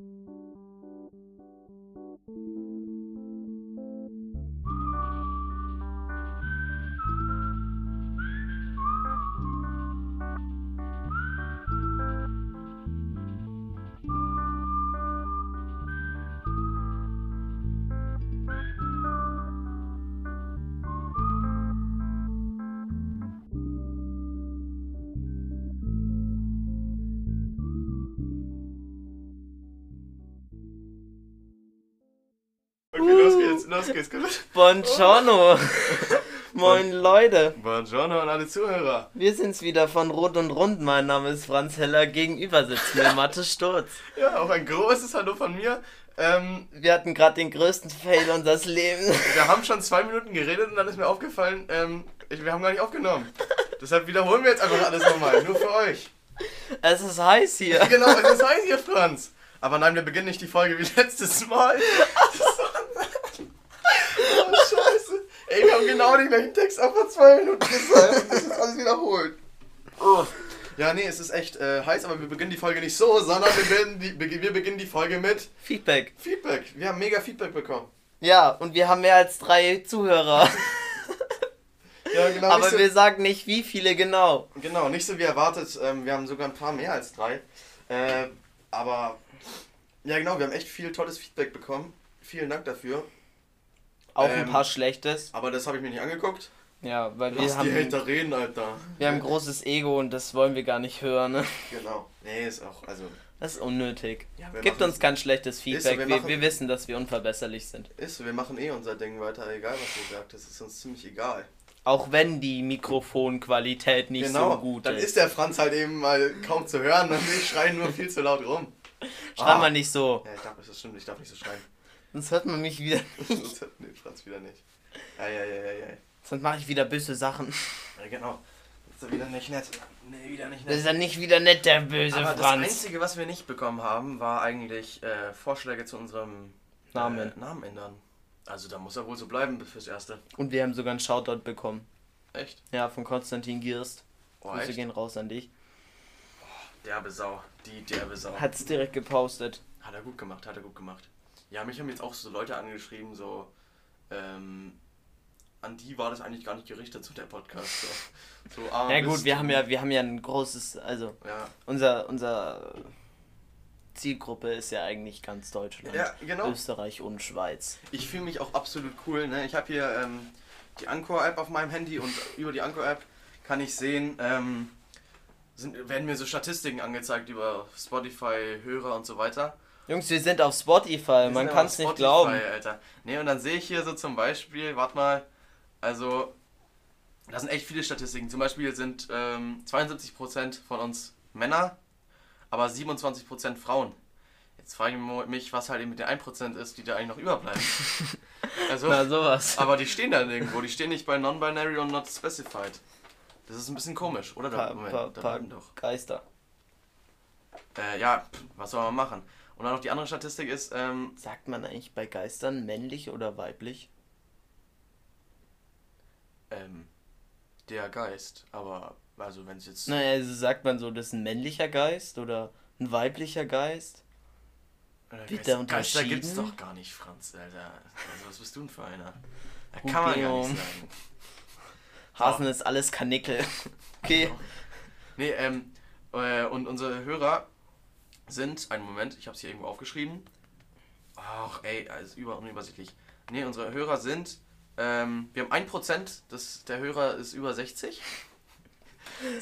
Okay, los geht's. Buongiorno. Moin Leute. Buongiorno an alle Zuhörer. Wir sind's wieder von Rot und Rund. Mein Name ist Franz Heller. Gegenüber sitzt mir Mathe Sturz. Ja, auch ein großes Hallo von mir. Ähm, Wir hatten gerade den größten Fail unseres Lebens. wir haben schon zwei Minuten geredet und dann ist mir aufgefallen, ähm, ich, wir haben gar nicht aufgenommen. Deshalb wiederholen wir jetzt einfach alles nochmal, nur für euch. Es ist heiß hier. Genau, es ist heiß hier, Franz. Aber nein, wir beginnen nicht die Folge wie letztes Mal. oh, scheiße. Ey, wir haben genau den gleichen Text auch vor zwei Minuten gesagt und das ist alles wiederholt. Oh. Ja, nee, es ist echt äh, heiß, aber wir beginnen die Folge nicht so, sondern wir beginnen die, wir beginnen die Folge mit Feedback. Feedback. Wir haben mega Feedback bekommen. Ja, und wir haben mehr als drei Zuhörer. Ja, genau. Aber so, wir sagen nicht, wie viele genau. genau, nicht so wie erwartet. Ähm, wir haben sogar ein paar mehr als drei. Äh, aber ja, genau, wir haben echt viel tolles Feedback bekommen. Vielen Dank dafür. Auch Ähm, ein paar Schlechtes. Aber das habe ich mir nicht angeguckt. Ja, weil wir Lass die haben, Hater reden, Alter. wir haben ein großes Ego und das wollen wir gar nicht hören. Ne? Genau. Nee, ist auch, also, Das ist unnötig. Ja, Gibt uns kein schlechtes so, Feedback. wir wir, machen- wir wissen, dass wir unverbesserlich sind. ist so, wir machen eh unser Ding weiter, egal was ihr sagt. Das ist uns ziemlich egal. Auch wenn die Mikrofonqualität nicht genau, so gut dann ist. ist der Franz halt eben mal kaum zu hören und ich schreie nur viel zu laut rum. Schreib Ah. mal nicht so. Ja, ich darf, das stimmt, ich darf nicht so schreien. Sonst hört man mich wieder. Sonst hört nee, Franz wieder nicht. Ja, ja, ja, ja, ja. Sonst mache ich wieder böse Sachen. Ja, genau. Das ist wieder nicht nett. Nee, wieder nicht Das ist nett. ja nicht wieder nett, der böse Aber das Franz. Einzige, was wir nicht bekommen haben, war eigentlich äh, Vorschläge zu unserem Namen. Äh, Namen ändern. Also da muss er wohl so bleiben fürs Erste. Und wir haben sogar einen Shoutout bekommen. Echt? Ja, von Konstantin Gierst. Oh, Grüße gehen raus an dich. Derbe Sau. Die derbe Sau. Hat's direkt gepostet. Hat er gut gemacht, hat er gut gemacht. Ja, mich haben jetzt auch so Leute angeschrieben, so, ähm, an die war das eigentlich gar nicht gerichtet, so der Podcast. So, so ah, Ja gut, wir haben ja, wir haben ja ein großes, also Ja, unser, unser Zielgruppe ist ja eigentlich ganz Deutschland. ja genau. Österreich und Schweiz. Ich fühle mich auch absolut cool. Ne? Ich habe hier ähm, die Anchor-App auf meinem Handy und über die Anchor-App kann ich sehen, ähm, sind, werden mir so Statistiken angezeigt über Spotify, Hörer und so weiter. Jungs, wir sind auf Spotify, Wir man kann es nicht glauben. Alter. Ne, und dann sehe ich hier so zum Beispiel, warte mal, also, da sind echt viele Statistiken. Zum Beispiel sind ähm, 72% von uns Männer, aber 27% Frauen. Jetzt frage ich mich, was halt eben mit den 1% ist, die da eigentlich noch überbleiben. also, Na sowas. aber die stehen da nirgendwo. Die stehen nicht bei Non-Binary und Not Specified. Das ist ein bisschen komisch, oder? Da, Pa, Moment, pa, da pa bleiben doch. Geister. Äh, ja, pff, was soll man machen? Und dann noch die andere Statistik ist, ähm, Sagt man eigentlich bei Geistern männlich oder weiblich? ähm, der Geist. Aber, also wenn es jetzt... Naja, also sagt man so, das ist ein männlicher Geist oder ein weiblicher Geist? Oder wird Geist- der Geister gibt's unterschieden? doch gar nicht, Franz, Alter. Also, was bist du denn für einer? Da kann man gar nicht sagen. Hasen ist alles Kanickel. Okay. Nee, ähm, äh, und unsere Hörer sind, einen Moment, ich habe es hier irgendwo aufgeschrieben. Ach, ey, also über unübersichtlich. Nee, unsere Hörer sind, ähm, wir haben 1%, das, der Hörer ist über 60.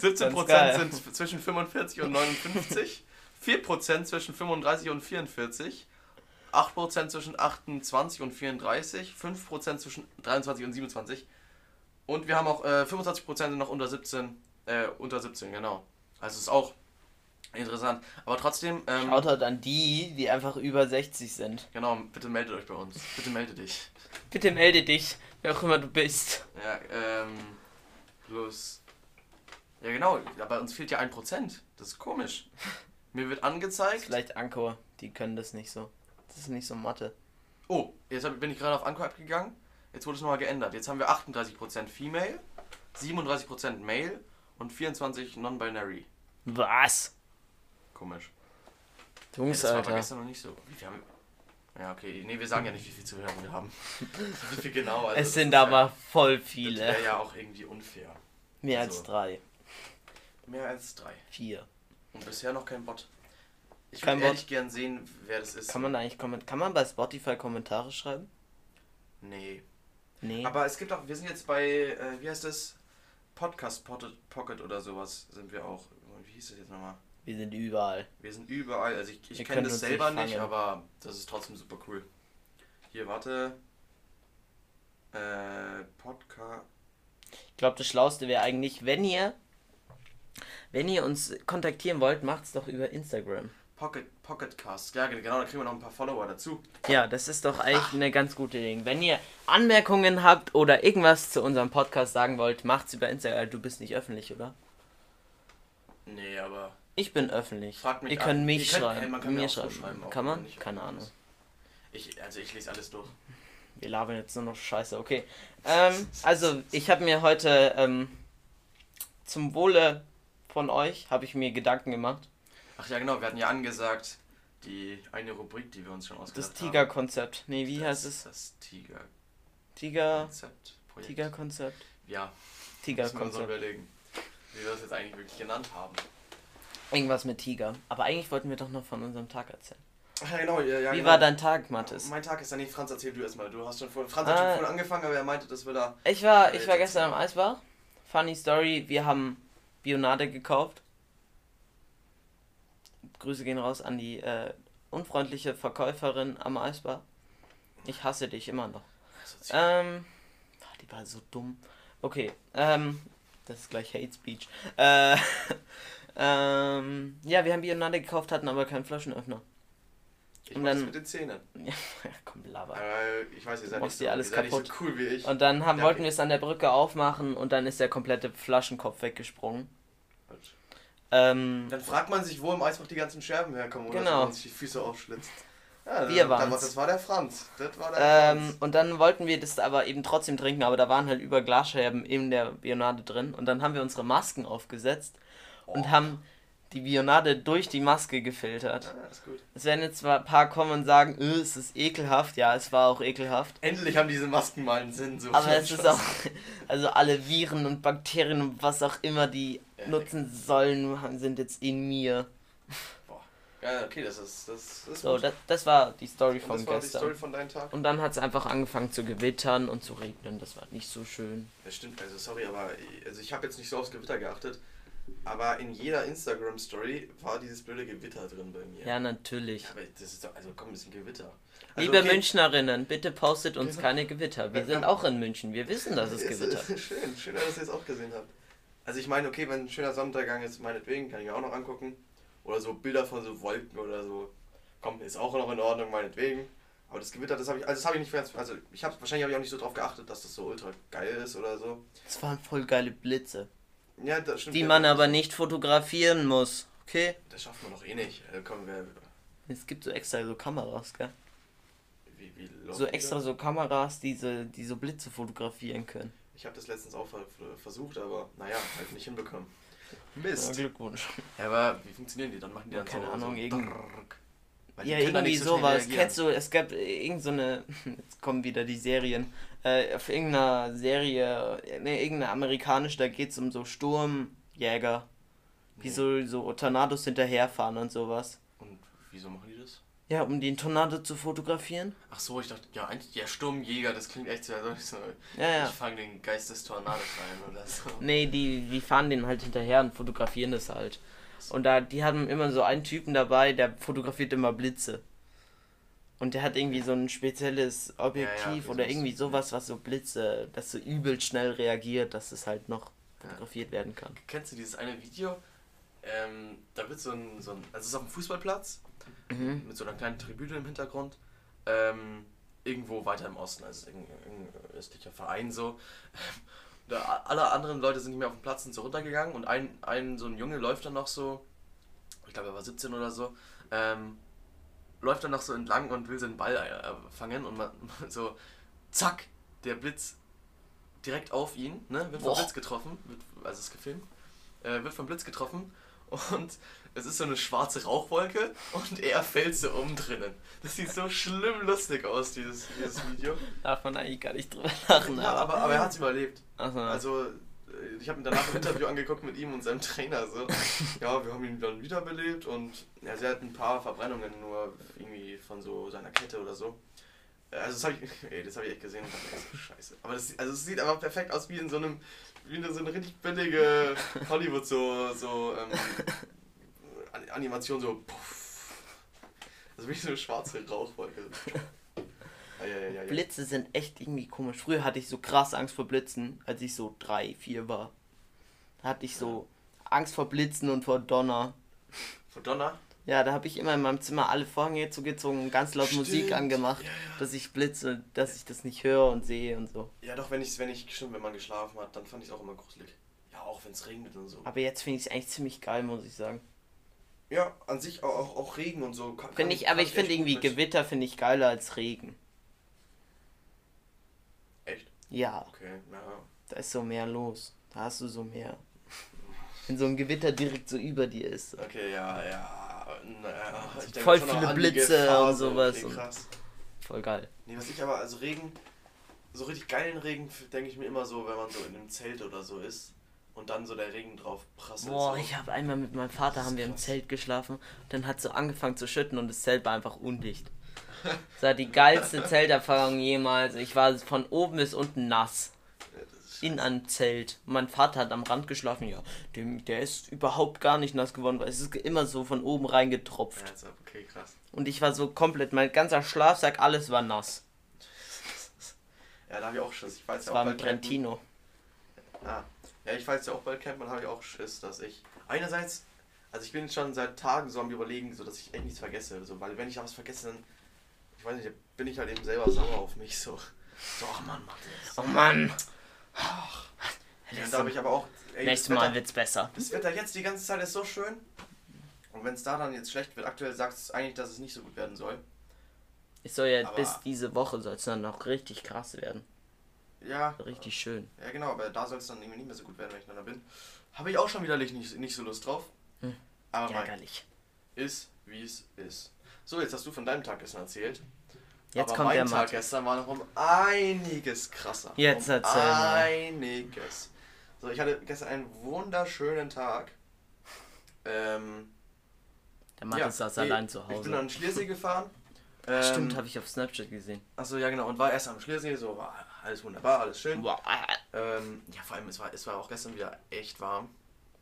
17% Ganz geil. sind zwischen 45 und 59. 4% zwischen 35 und 44. 8% zwischen 28 und 34. 5% zwischen 23 und 27. Und wir haben auch äh, 25% sind noch unter 17. Äh, unter 17, genau. Also ist auch interessant. Aber trotzdem, ähm, Shoutout an die, die einfach über 60 sind. genau, bitte meldet euch bei uns. Bitte melde dich. Bitte melde dich, wer auch immer du bist. Ja, ähm, plus. Ja, genau, bei uns fehlt ja 1%. Das ist komisch. Mir wird angezeigt. Vielleicht Anchor, die können das nicht so. Das ist nicht so Mathe. Oh, jetzt bin ich gerade auf Anchor App gegangen. Jetzt wurde es nochmal geändert. Jetzt haben wir 38% Female, 37% Male und 24% Non-Binary. Was? Komisch. Jungs, das war aber Alter. gestern noch nicht so. Viel haben wir? Ja, okay. Nee, wir sagen ja nicht, wie viel Zuhörer wir haben. wie viel genau. Also Es das sind aber Ja, voll das viele. wäre ja auch irgendwie unfair. Mehr als so. drei. Mehr als drei. Vier. Und bisher noch kein Bot. Ich würde Bot. ehrlich gern sehen, wer das ist. Kann man eigentlich kann man bei Spotify Kommentare schreiben? Nee. Nee. Aber es gibt auch, wir sind jetzt bei, äh, wie heißt das? Podcast Pocket, Pocket oder sowas sind wir auch. Wie hieß das jetzt nochmal? Wir sind überall. Wir sind überall. Also ich, ich kenne das selber nicht nicht, aber das ist trotzdem super cool. Hier, warte. Äh, Podcast. Ich glaube, das Schlauste wäre eigentlich, wenn ihr, wenn ihr uns kontaktieren wollt, macht's doch über Instagram. Pocket, Pocket Cast. Ja, genau, da kriegen wir noch ein paar Follower dazu. Ja, das ist doch eigentlich eine ganz gute Ding. Wenn ihr Anmerkungen habt oder irgendwas zu unserem Podcast sagen wollt, macht's über Instagram. Du bist nicht öffentlich, oder? Nee, aber. Ich bin öffentlich. Fragt mich ihr könnt mich Ihr könnt- schreiben. ey, man kann mir schreiben. schreiben, kann man? Keine Ahnung. Ich, also ich lese alles durch. Wir labern jetzt nur noch Scheiße. Okay. Ähm, also, ich habe mir heute ähm, zum Wohle von euch, habe ich mir Gedanken gemacht. Ach ja, genau, wir hatten ja angesagt, die eine Rubrik, die wir uns schon ausgedacht Das haben. Tiger-Konzept. Nee, wie das, heißt es? Das Tiger-Konzept. Tiger... Projekt. Tiger-Konzept? Ja, müssen wir uns Tiger-Konzept. überlegen, wie wir das jetzt eigentlich wirklich genannt haben. Irgendwas mit Tiger. Aber eigentlich wollten wir doch noch von unserem Tag erzählen. Ach ja, genau. Ja, ja, Wie genau. war dein Tag, Mathis? Mein Tag ist dann nicht Franz, erzähl du erstmal. Du hast schon vorhin, Franz hat Ah. schon vorhin angefangen, aber er meinte, dass wir da. Ich war, ich war gestern am. Eisbach. Funny Story, wir haben Bionade gekauft. Grüße gehen raus an die äh, unfreundliche Verkäuferin am Eisbach. Ich hasse dich immer noch. Ähm, ah, die war so dumm. Okay, ähm, das ist gleich Hate Speech. Äh, ähm, ja, wir haben Bionade gekauft, hatten aber keinen Flaschenöffner. ich und dann- mit den Zähnen. Ja, komm, Lava. Äh, ich weiß, ihr seid nicht so, ihr seid nicht so cool wie ich. Und dann haben, wollten wir es an der Brücke aufmachen und dann ist der komplette Flaschenkopf weggesprungen. Ähm, Dann fragt man sich, wo im Eisbach die ganzen Scherben herkommen oder Genau. man sich die Füße aufschlitzt. Ja, Wir da- Das war der Franz. Das war der ähm, Franz. und dann wollten wir das aber eben trotzdem trinken, aber da waren halt über Glasscherben in der Bionade drin. Und dann haben wir unsere Masken aufgesetzt und Oh. haben die Bionade durch die Maske gefiltert. Ja, ist gut. Es werden jetzt zwar ein paar kommen und sagen, "Äh, es ist ekelhaft. Ja, es war auch ekelhaft. Endlich haben diese Masken mal einen Sinn. So Aber es ist auch, also alle Viren und Bakterien und was auch immer die Ja, nutzen sollen, sind jetzt in mir. Boah. Ja, okay, das ist, das ist So, das, das war die Story von das war die gestern. Story von deinem Tag? Und dann hat es einfach angefangen zu gewittern und zu regnen. Das war nicht so schön. Das stimmt, also sorry, aber also ich habe jetzt nicht so aufs Gewitter geachtet. Aber in jeder Instagram-Story war dieses blöde Gewitter drin bei mir. Ja, natürlich. Aber das ist doch, also komm, ein bisschen Gewitter. Also, Liebe okay, Münchnerinnen, bitte postet uns Genau. keine Gewitter. Wir sind auch in München. Wir wissen, dass es ist- gewittert. ist Schön, schön, dass ihr es auch gesehen habt. Also ich meine, okay, wenn ein schöner Sonnenuntergang ist, meinetwegen, kann ich mir auch noch angucken. Oder so Bilder von so Wolken oder so. Komm, ist auch noch in Ordnung, meinetwegen. Aber das Gewitter, das habe ich, also das habe ich nicht ganz, also ich habe wahrscheinlich habe ich auch nicht so drauf geachtet, dass das so ultra geil ist oder so. Es waren voll geile Blitze, Ja, das stimmt. die ja, man aber nicht fotografieren muss. Okay? Das schaffen wir doch eh nicht. Also komm, wir, Es gibt so extra so Kameras, gell? wie, wie So extra so Kameras, die so, die so Blitze fotografieren können. Ich habe das letztens auch ver versucht, aber naja, halt nicht hinbekommen. Ja, Mist. Glückwunsch. Ja, aber wie funktionieren die? Dann machen die dann Keine so, Ahnung, so irgend- drrrk. Weil Ja, irgendwie so sowas. reagieren. Kennst du, es gab irgend so eine, jetzt kommen wieder die Serien, äh, auf irgendeiner Serie, ne, irgendeine amerikanische, da geht es um so Sturmjäger, die Nee. so, so Tornados hinterherfahren und sowas. Und wieso machen die das? Ja, um den Tornado zu fotografieren. Ach so, ich dachte, ja, eigentlich der Sturmjäger, das klingt echt so, so, Ja, ja. ich fange den Geist des Tornados ein oder so. Nee, die, die fahren den halt hinterher und fotografieren das halt. Und da, die haben immer so einen Typen dabei, der fotografiert immer Blitze. Und der hat irgendwie so ein spezielles Objektiv okay, oder so- irgendwie sowas, was so Blitze, das so übel schnell reagiert, dass es halt noch fotografiert werden kann. Kennst du dieses eine Video? Ähm, da wird so ein, so ein, also es ist auf dem Fußballplatz, Mhm. mit so einer kleinen Tribüne im Hintergrund, ähm, irgendwo weiter im Osten, also irgendein östlicher Verein so. Da, alle anderen Leute sind nicht mehr auf dem Platz, sind so runtergegangen und ein, ein so ein Junge läuft dann noch so, ich glaube er war 17 oder so, ähm, läuft dann noch so entlang und will so einen Ball äh, fangen und man so, zack, der Blitz direkt auf ihn, ne, wird vom Boah. Blitz getroffen, wird, also ist gefilmt, äh, wird vom Blitz getroffen und es ist so eine schwarze Rauchwolke und er fällt so um drinnen. Das sieht so schlimm lustig aus, dieses, dieses Video. Darf man eigentlich gar nicht drüber lachen. Ja, aber, aber er hat es überlebt. Aha. Also, äh, ich habe mir danach ein Interview angeguckt mit ihm und seinem Trainer. So. Ja, wir haben ihn dann wiederbelebt und ja, sie hat ein paar Verbrennungen nur irgendwie von so seiner Kette oder so. Äh, Also das habe ich, ey, das habe ich echt gesehen und dachte so, scheiße. Aber das, also es sieht aber perfekt aus wie in so einem, wie in so eine richtig billige Hollywood so, so ähm, Animation so. Puff. Also wie so eine schwarze Rauchwolke. Ah, ja, ja. Blitze sind echt irgendwie komisch. Früher hatte ich so krass Angst vor Blitzen, als ich so drei, vier war. Da hatte ich so Angst vor Blitzen und vor Donner. Von Donner? Ja, da habe ich immer in meinem Zimmer alle Vorhänge zugezogen und ganz laut Stimmt. Musik angemacht, Ja, ja. dass ich blitze, dass ich das nicht höre und sehe und so. Ja, doch, wenn ich, wenn ich, stimmt, wenn man geschlafen hat, dann fand ich es auch immer gruselig. Ja, auch wenn es regnet und so. Aber jetzt finde ich es eigentlich ziemlich geil, muss ich sagen. Ja, an sich auch, auch, auch Regen und so. Kann, kann- ich, aber kann ich finde irgendwie. Gewitter finde ich geiler als Regen. Echt? Ja, Okay, ja. da ist so mehr los. Da hast du so mehr. Wenn so ein Gewitter direkt so über dir ist. Okay, ja, ja. Naja, ich denke Voll auch viele Blitze und so. sowas Okay, und- krass. Voll geil. Nee, was ich aber, also Regen, so richtig geilen Regen denke ich mir immer so, wenn man so in einem Zelt oder so ist und dann so der Regen drauf prasselt. Boah, so. ich habe einmal mit meinem Vater haben wir im krass. Zelt geschlafen. Dann hat so angefangen zu schütten und das Zelt war einfach undicht. Das war die geilste Zelterfahrung jemals. Ich war von oben bis unten nass. In einem Zelt. Mein Vater hat am Rand geschlafen. Ja, dem, der ist überhaupt gar nicht nass geworden, weil es ist immer so von oben reingetropft. Ja, jetzt, okay, krass. Und ich war so komplett, mein ganzer Schlafsack, alles war nass. Ja, da habe ich auch Schiss. Ich weiß Das ja war auch mit bald campen. Trentino. Ah. Ja, ich weiß ja auch bald campen, habe ich auch Schiss, dass ich. Einerseits, also ich bin schon seit Tagen so am überlegen, so dass ich echt nichts vergesse. So, weil wenn ich was vergesse, dann. Ich weiß nicht, bin ich halt eben selber sauer auf mich so. So, ach Mann, Matthias. Oh Mann. Ja, da habe ich aber auch. Ey, Nächstes Mal Wetter, wird's besser. das Wetter jetzt die ganze Zeit ist so schön. Und wenn es da dann jetzt schlecht wird, aktuell sagt es eigentlich, dass es nicht so gut werden soll. Es soll ja Aber- bis diese Woche soll es dann noch richtig krass werden. Ja, Richtig schön. ja genau, aber da soll es dann irgendwie nicht mehr so gut werden, wenn ich dann da bin. Habe ich auch schon wieder nicht, nicht so Lust drauf. Hm. Aber Ärgerlich. ist, wie es ist. So, jetzt hast du von deinem Tag gestern erzählt. Jetzt aber kommt mein der Tag gestern war noch um einiges krasser. Jetzt um erzähl mal. Einiges. So, ich hatte gestern einen wunderschönen Tag. Ähm, Der Matt ja, saß nee, allein zu Ich bin Hause. an den Schliersee gefahren. Stimmt, Ähm, habe ich auf Snapchat gesehen. Achso, ja genau. Und war erst am Schliersee, so war alles wunderbar, alles schön. Wow. Ähm, ja, vor allem, es war, es war auch gestern wieder echt warm.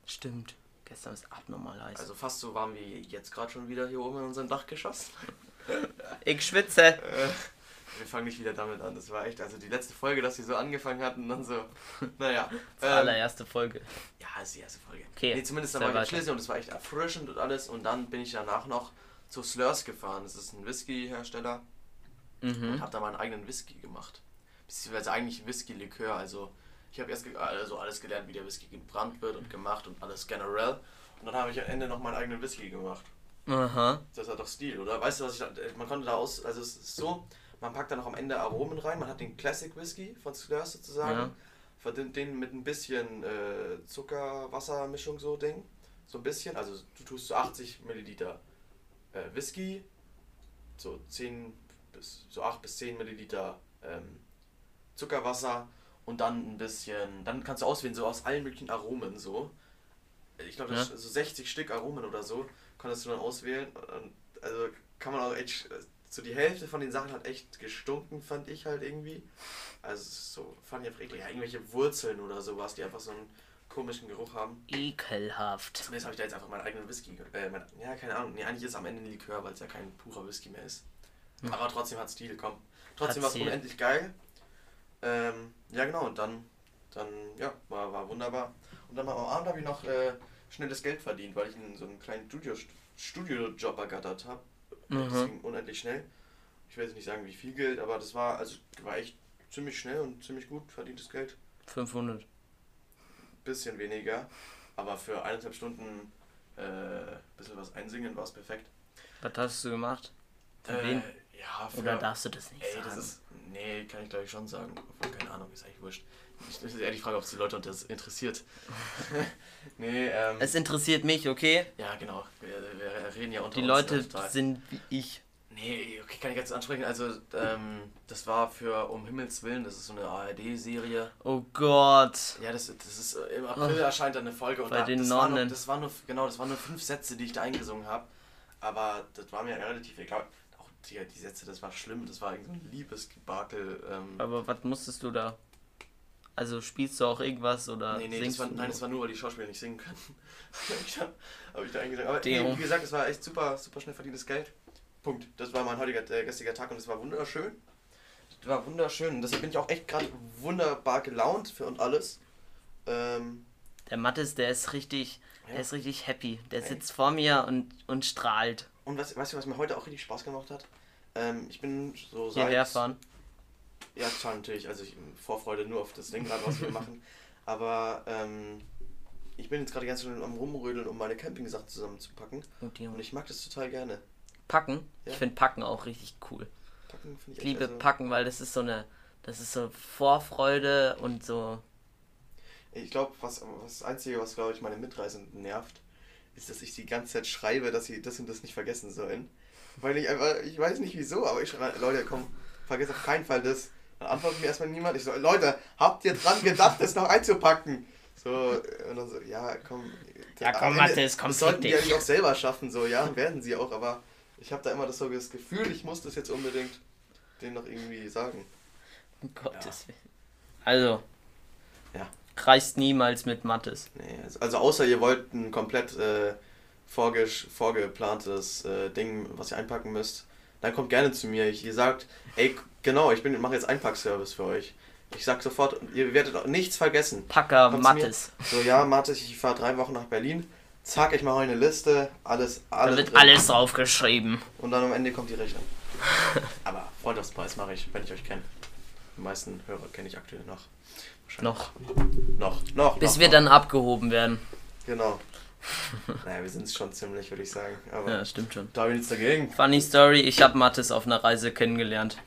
Stimmt. Gestern ist abnormal heiß. Also fast so warm wie jetzt gerade schon wieder hier oben in unserem Dachgeschoss. ich schwitze. Äh, wir fangen nicht wieder damit an. Das war echt, also die letzte Folge, dass sie so angefangen hatten und dann so, naja. Die Ähm, allererste Folge. ja, das ist die erste Folge. Okay, Nee, zumindest dann sehr war ich in. Schlesien und es war echt erfrischend und alles. Und dann bin ich danach noch zu Slurs gefahren. Das ist ein Whisky-Hersteller. Und Mhm. habe da meinen eigenen Whisky gemacht. Beziehungsweise eigentlich Whisky-Likör. Also ich habe erst also alles gelernt, wie der Whisky gebrannt wird und gemacht und alles generell. Und dann habe ich am Ende noch meinen eigenen Whisky gemacht. Aha. Das hat doch Stil, oder? Weißt du, was ich da, man konnte da aus, also es ist so, man packt dann noch am Ende Aromen rein, man hat den Classic Whisky von Slurs sozusagen, Ja. verdünnt den mit ein bisschen äh, Zucker-Wasser-Mischung so Ding, so ein bisschen, also du tust so 80 Milliliter äh, Whisky, so 10 bis, so 8 bis 10 Milliliter ähm, Zuckerwasser und dann ein bisschen, dann kannst du auswählen, so aus allen möglichen Aromen so. Ich glaube, das Ja. so 60 Stück Aromen oder so, konntest du dann auswählen. Und also kann man auch echt, so die Hälfte von den Sachen hat echt gestunken, fand ich halt irgendwie. Also so, fand ich einfach eklig. Ja, irgendwelche Wurzeln oder sowas, die einfach so einen komischen Geruch haben. Ekelhaft. Zumindest habe ich da jetzt einfach meinen eigenen Whisky. Äh, mein, ja, keine Ahnung. Nee, eigentlich ist es am Ende ein Likör, weil es ja kein purer Whisky mehr ist. Hm. Aber trotzdem hat Stil, komm. Trotzdem war es unendlich geil. Ähm, ja, genau. Und dann, dann ja, war, war wunderbar. Und dann am Abend habe ich noch äh, schnelles Geld verdient, weil ich in so einen kleinen Studio, Studiojob ergattert habe. Mhm. Das ging unendlich schnell. Ich will jetzt nicht sagen, wie viel Geld, aber das war, also war echt ziemlich schnell und ziemlich gut verdientes Geld. 500. Bisschen weniger, aber für eineinhalb Stunden äh, bisschen was einsingen war es perfekt. Was hast du gemacht? Für Äh, wen? Ja, für, Oder darfst du das nicht Ey, sagen? das ist. Nee, kann ich glaube ich schon sagen. Obwohl, keine Ahnung, ist eigentlich wurscht. Ich- Das ist eher die Frage, ob es die Leute das interessiert. nee, ähm. es interessiert mich, okay? ja, genau. Wir, wir reden ja unter Die Leute total. sind wie ich. Nee, okay, kann ich jetzt ansprechen. Also, ähm, das war für Um Himmels Willen, das ist so eine ARD-Serie. Oh Gott. Ja, das, das ist im April erscheint dann eine Folge und Bei da, den das, war nur, Nonnen. das war nur genau, das waren nur fünf Sätze, die ich da eingesungen habe. Aber das war mir relativ egal. Auch die, Sätze, das war schlimm, das war irgendwie so ein Liebesgebakel. Ähm, Aber was musstest du da? Also spielst du auch irgendwas oder nee, nee, singst das war, nein, das war nur, weil die Schauspieler nicht singen können. ich hab, hab ich da eingesungen. Aber nee, wie gesagt, es war echt super, super schnell verdientes Geld. Punkt. Das war mein heutiger äh, gestriger Tag und es war wunderschön. Das war wunderschön. Und deshalb bin ich auch echt gerade wunderbar gelaunt für und alles. Ähm, Der Mattes, der ist richtig, Ja. der ist richtig happy. Der Ey. sitzt vor mir und, und strahlt. Und was, weißt du, was mir heute auch richtig Spaß gemacht hat? Ähm, ich bin so seit... Hierher fahren. Ja, klar, natürlich. Also ich Vorfreude nur auf das Ding gerade, was wir machen. Aber ähm, ich bin jetzt gerade ganz schön am Rumrödeln, um meine Campingsachen zusammenzupacken. Oh, die Und ich mag das total gerne. Packen. Ja. Ich finde Packen auch richtig cool. Packen finde ich Ich liebe also- Packen, weil das ist so eine, das ist so Vorfreude und so. Ich glaube, was, was das Einzige, was, glaube ich, meine Mitreisenden nervt, ist, dass ich die ganze Zeit schreibe, dass sie das und das nicht vergessen sollen. Weil ich einfach, ich weiß nicht wieso, aber ich schreibe, Leute, komm, vergesst auf keinen Fall das. Dann antwortet mir erstmal niemand. Ich so, Leute, habt ihr dran gedacht, das noch einzupacken? So, und dann so, ja, komm. Ja, komm, Mathis, komm, Das sollten die ja nicht auch selber schaffen, so, ja, werden sie auch, aber ich habe da immer das, so das Gefühl, ich muss das jetzt unbedingt denen noch irgendwie sagen. Um Gottes Willen. Also. Ja. Reist niemals mit Mattes. Nee, also, also außer ihr wollt ein komplett äh, vorgesch- vorgeplantes äh, Ding, was ihr einpacken müsst, dann kommt gerne zu mir. Ich, ihr sagt, ey, genau, ich bin mache jetzt Einpackservice für euch. Ich sag sofort, ihr werdet nichts vergessen. Packer Kommt. Mattes. So, ja, Mathe, ich fahre drei Wochen nach Berlin. Zack, ich mache eine Liste, alles, Da alles. wird drin. alles draufgeschrieben. Und dann am Ende kommt die Rechnung. Aber Freundschaftspreis mache ich, wenn ich euch kenne. Die meisten Hörer kenne ich aktuell noch. Noch. Noch, noch. Bis noch, wir noch. dann abgehoben werden. Genau. Naja, wir sind es schon ziemlich, würde ich sagen. Aber Ja, stimmt schon. da habe ich nichts dagegen. Funny Story, ich habe Mattes auf einer Reise kennengelernt.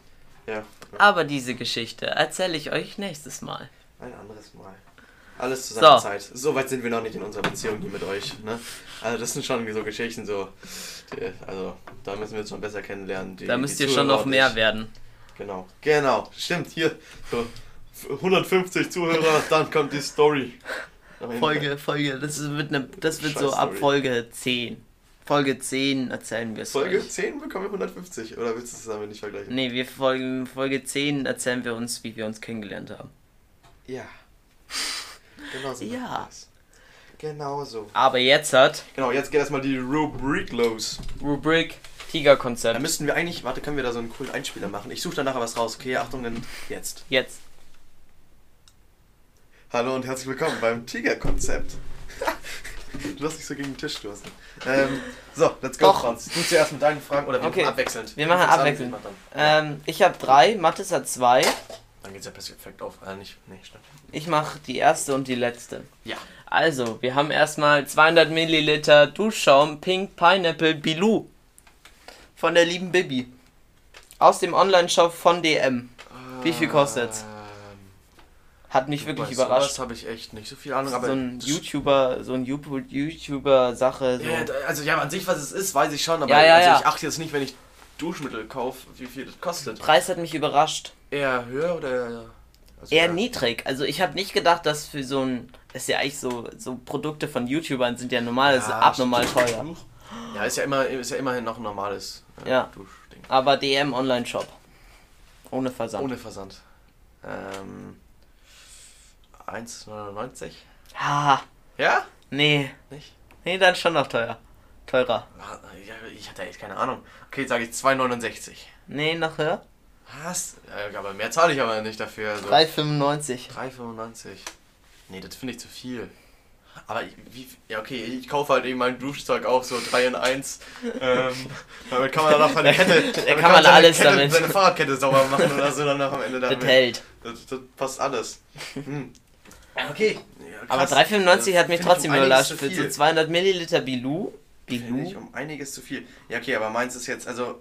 Ja, Aber diese Geschichte erzähle ich euch nächstes Mal. ein anderes Mal. Alles zu seiner So. Zeit. So weit sind wir noch nicht in unserer Beziehung hier mit euch. Ne? Also das sind schon so Geschichten, so. Die, also da müssen wir uns schon besser kennenlernen. Die, Da müsst ihr schon noch mehr werden. Genau, genau. Stimmt, hier. So 150 Zuhörer, dann kommt die Story. Folge, Folge, das wird, eine, das wird so Scheiß ab Story. Folge 10. Folge 10 erzählen wir es Folge euch. 10 bekommen wir 150. Oder willst du es damit nicht vergleichen? Nee, wir folgen Folge 10 erzählen wir uns, wie wir uns kennengelernt haben. Ja. Genau so. Ja. Genau so. Aber jetzt hat Genau, jetzt geht erstmal die Rubrik los. Rubrik Da Tigerkonzept. müssten wir eigentlich, warte, können wir da so einen coolen Einspieler machen? Ich suche da nachher was raus. Okay, Achtung, dann jetzt. Jetzt. Hallo und herzlich willkommen beim Tiger-Konzept. du lass dich so gegen den Tisch stoßen. Ähm, so, let's go, Doch. Franz. Du zuerst mit deinen Fragen oder wir Okay. machen abwechselnd. Wir machen abwechselnd. Ähm, ich habe drei, Mathis hat zwei. Dann geht's ja perfekt auf. Äh, nicht, nee, stimmt. Ich mache die erste und die letzte. Ja. Also, wir haben erstmal 200 Milliliter Duschschaum Pink Pineapple Bilou. Von der lieben Bibi. Aus dem Online-Shop von DM. Wie viel kostet's? Hat mich wirklich bei überrascht. sowas habe ich echt nicht so viel Ahnung, aber so ein das- YouTuber, so ein Youpo- YouTuber-Sache. So. Ja, also ja, an sich, was es ist, weiß ich schon, aber Ja, ja, also ich achte jetzt nicht, wenn ich Duschmittel kaufe, wie viel das kostet. Preis hat mich überrascht. Eher höher oder also Eher niedrig. Also ich habe nicht gedacht, dass für so ein. Das ist ja eigentlich so, so Produkte von YouTubern sind ja normal, das Ja, abnormal teuer. Ja, ist ja immer ist ja immerhin noch ein normales äh, Ja. Duschding. Aber DM Online-Shop. Ohne Versand. Ohne Versand. Ähm 1,99? Ah, Ja? nee. Nicht? Nee, dann schon noch teuer. Teurer. Ah, ich hatte echt keine Ahnung. Okay, sage ich 2,69. Nee, noch höher? Was? Aber mehr zahle ich aber nicht dafür. Also 3,95. 3,95. Nee, das finde ich zu viel. Aber ich, wie, ja okay, ich kaufe halt eben mein Duschzeug auch so 3 in 1. Ähm, damit kann man dann auch seine Kette, damit kann man alles Kette, damit. seine Fahrradkette sauber machen oder so dann am Ende Das damit. hält. Das, das passt alles. Hm. Okay. Ja, Aber krass. 3,95 hat mich trotzdem um überrascht. zu Für so viel. 200 Milliliter Bilou. Finde ich Bilou? um einiges zu viel. Ja, okay, aber meins ist jetzt, also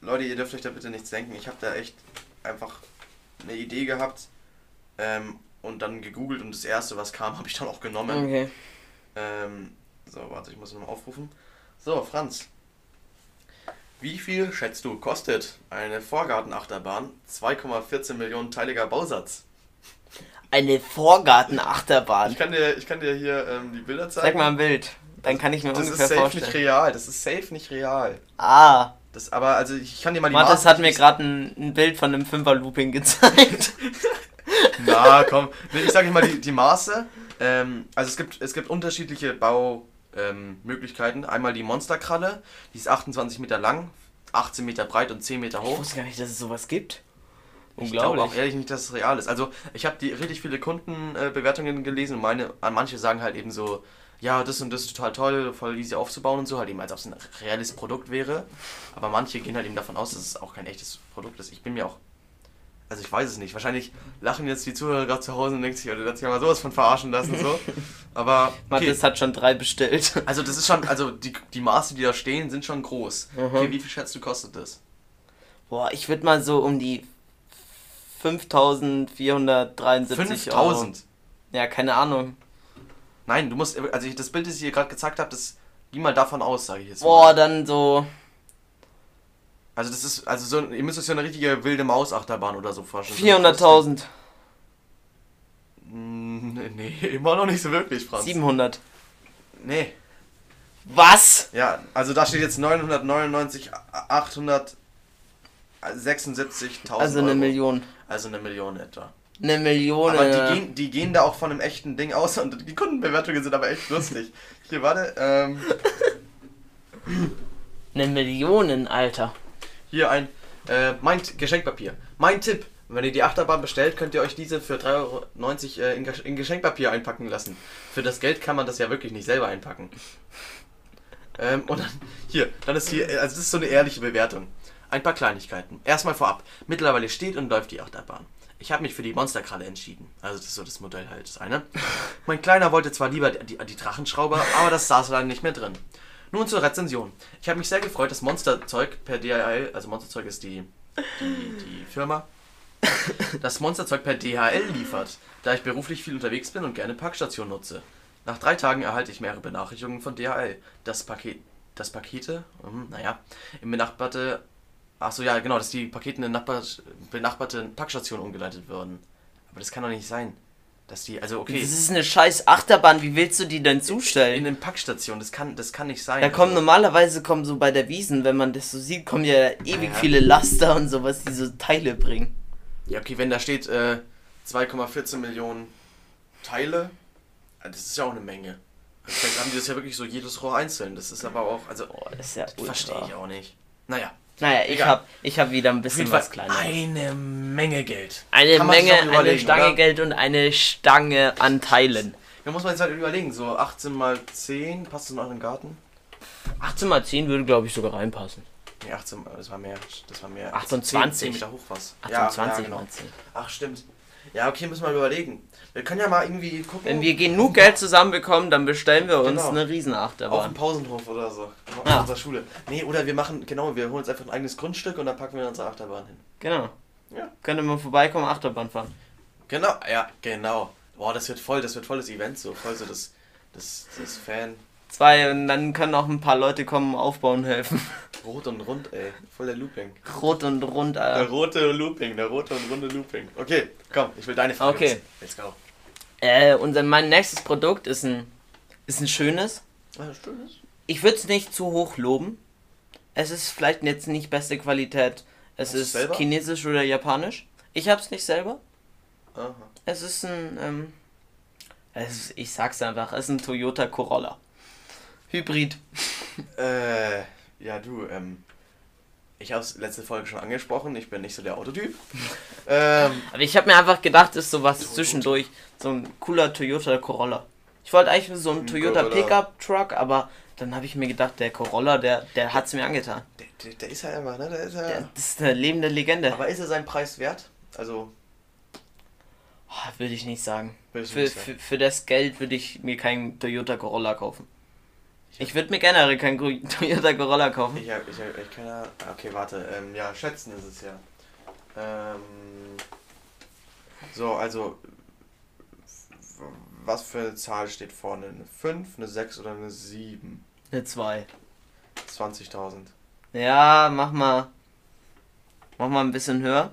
Leute, ihr dürft euch da bitte nichts denken. Ich habe da echt einfach eine Idee gehabt ähm, und dann gegoogelt und das erste, was kam, habe ich dann auch genommen. Okay. Ähm, so, warte, ich muss nochmal aufrufen. So, Franz. Wie viel schätzt du kostet eine Vorgartenachterbahn 2,14 Millionen teiliger Bausatz? Eine Vorgartenachterbahn. Ich kann dir, ich kann dir hier ähm, die Bilder zeigen. Sag mal ein Bild. Dann kann ich mir das ist ungefähr safe vorstellen. nicht real. Das ist safe nicht real. Ah, Das, aber also ich kann dir mal die Mathis Maße- hat mir gerade ein, ein Bild von einem Fünfer-Looping gezeigt. Na, komm. Ich sage mal die, die Maße. Ähm, also es gibt, es gibt unterschiedliche Baumöglichkeiten. Ähm. Einmal die Monsterkralle, die ist 28 Meter lang, 18 Meter breit und 10 Meter Ich hoch. wusste gar nicht, dass es sowas gibt. Ich glaube Unglaublich. auch ehrlich nicht, dass es real ist. Also ich habe die richtig viele Kundenbewertungen Bewertungen gelesen und meine, an manche sagen halt eben so, ja, das und das ist total toll, voll easy aufzubauen und so, halt eben als ob es ein reales Produkt wäre. Aber manche gehen halt eben davon aus, dass es auch kein echtes Produkt ist. Ich bin mir auch, also ich weiß es nicht. Wahrscheinlich lachen jetzt die Zuhörer gerade zu Hause und denken sich, der hat sich ja mal sowas von verarschen lassen so. Aber okay. Mathis hat schon drei bestellt. also das ist schon, also die, die Maße, die da stehen, sind schon groß. Mhm. Okay, wie viel schätzt du kostet das? Boah, ich würde mal so um die 5473 Euro. 5000. Ja, keine Ahnung. Nein, du musst, also ich, das Bild, das ich hier gerade gezeigt habe, das ging mal davon aus, sage ich jetzt Boah, mal. dann so. Also das ist, also so, ihr müsst euch so eine richtige wilde Maus-Achterbahn oder so vorstellen. 400.000. Mm, Nee, immer noch nicht so wirklich, Franz. 700. Nee. Was? Ja, also da steht jetzt 999, 876.000 Also eine Euro. Million. Also eine Million etwa. Eine Million. Aber äh, die gehen, die gehen da auch von einem echten Ding aus und die Kundenbewertungen sind aber echt lustig. Hier, warte, ähm, Eine Million, Alter. hier ein, äh, mein T- Geschenkpapier. Mein Tipp, wenn ihr die Achterbahn bestellt, könnt ihr euch diese für 3,90 Euro äh, in, in Geschenkpapier einpacken lassen. Für das Geld kann man das ja wirklich nicht selber einpacken. Ähm, und dann, hier, dann ist hier, also das ist so eine ehrliche Bewertung. Ein paar Kleinigkeiten. Erstmal vorab. Mittlerweile steht und läuft die Achterbahn. Ich habe mich für die Monsterkralle entschieden. Also das ist so das Modell halt, das eine. Mein Kleiner wollte zwar lieber die, die Drachenschrauber, aber das saß leider nicht mehr drin. Nun zur Rezension. Ich habe mich sehr gefreut, dass Monsterzeug per DHL, also Monsterzeug ist die, die, die Firma, das Monsterzeug per DHL liefert, da ich beruflich viel unterwegs bin und gerne Packstation nutze. Nach drei Tagen erhalte ich mehrere Benachrichtigungen von DHL. Das Paket, das Pakete, hm, naja, im benachbarte, ach so ja genau, dass die Pakete in eine Nachbar, benachbarte Packstation umgeleitet würden. Aber das kann doch nicht sein, dass die, also okay, Das ist eine scheiß Achterbahn. Wie willst du die denn in zustellen? den Packstationen, das kann, das kann nicht sein. Da kommen also, normalerweise kommen so bei der Wiesen, wenn man das so sieht, kommen ja ewig Ja. viele Laster und sowas, die so Teile bringen. Ja, okay, wenn da steht äh, 2,14 Millionen Teile, äh, das ist ja auch eine Menge. Vielleicht haben die das ja wirklich so jedes Rohr einzeln. Das ist aber auch, also, Boah, das ja ultra. verstehe ich auch nicht. Naja, Naja, ich Egal. hab, ich hab wieder ein bisschen was Kleines. eine Menge Geld. Eine Kann Menge, eine Stange oder? Geld und eine Stange an Teilen. Da muss man jetzt halt überlegen, so 18 mal 10, passt das in euren Garten? 18 mal 10 würde, glaube ich, sogar reinpassen. Nee, 18, mal- das war mehr, das war mehr. 28. 10, Meter hoch was. 28 genau. mal 10. Ach, stimmt. Ja, okay, müssen wir mal überlegen. Wir können ja mal irgendwie gucken. Wenn wir genug Geld zusammenbekommen, dann bestellen wir uns Genau. eine Auf dem Riesenachterbahn. Pausenhof oder so. Auf Ja. unserer Schule. Nee, oder wir machen, genau, wir holen uns einfach ein eigenes Grundstück und dann packen wir unsere Achterbahn hin. Genau. Ja. Könnte man vorbeikommen, Achterbahn fahren. Genau, ja, genau. Boah, das wird voll, das wird voll das Event so, voll so das, das, das Fan. Zwei und dann können auch ein paar Leute kommen, aufbauen helfen. Rot und rund, ey. Voll der Looping. Rot und rund, Der Alter. rote Looping, der rote und runde Looping. Okay, komm, ich will deine Frage Okay. Let's go. Äh, unser, mein nächstes Produkt ist ein, ist ein schönes. Schönes. Ich würde es nicht zu hoch loben. Es ist vielleicht jetzt nicht beste Qualität. Es Hast ist chinesisch oder japanisch. Ich hab's nicht selber. Aha. Es ist ein, ähm, es ist, ich sag's einfach, es ist ein Toyota Corolla. Hybrid. Äh, ja, du, ähm. Ich habe es letzte Folge schon angesprochen, ich bin nicht so der Autotyp. ähm, Aber ich habe mir einfach gedacht, ist sowas zwischendurch. So ein cooler Toyota Corolla. Ich wollte eigentlich so einen Ein Toyota Corolla. Pickup Truck, aber dann habe ich mir gedacht, der Corolla, der, der hat's mir angetan. der, der, der ist ja immer, ne? Der ist ja. Der, das ist eine lebende Legende. Aber ist er seinen Preis wert? Also, Ah, würde ich nicht sagen. Für, nicht für, sagen. für das Geld würde ich mir keinen Toyota Corolla kaufen. Ich würde mir generell keinen Toyota Corolla kaufen. Ich hab, ich hab echt keine Ahnung. Okay, warte. Ähm, ja, schätzen ist es ja. Ähm, so, also. Was für eine Zahl steht vorne? Eine 5, eine 6 oder eine 7? Eine 2. 20.000. Ja, mach mal. Mach mal ein bisschen höher.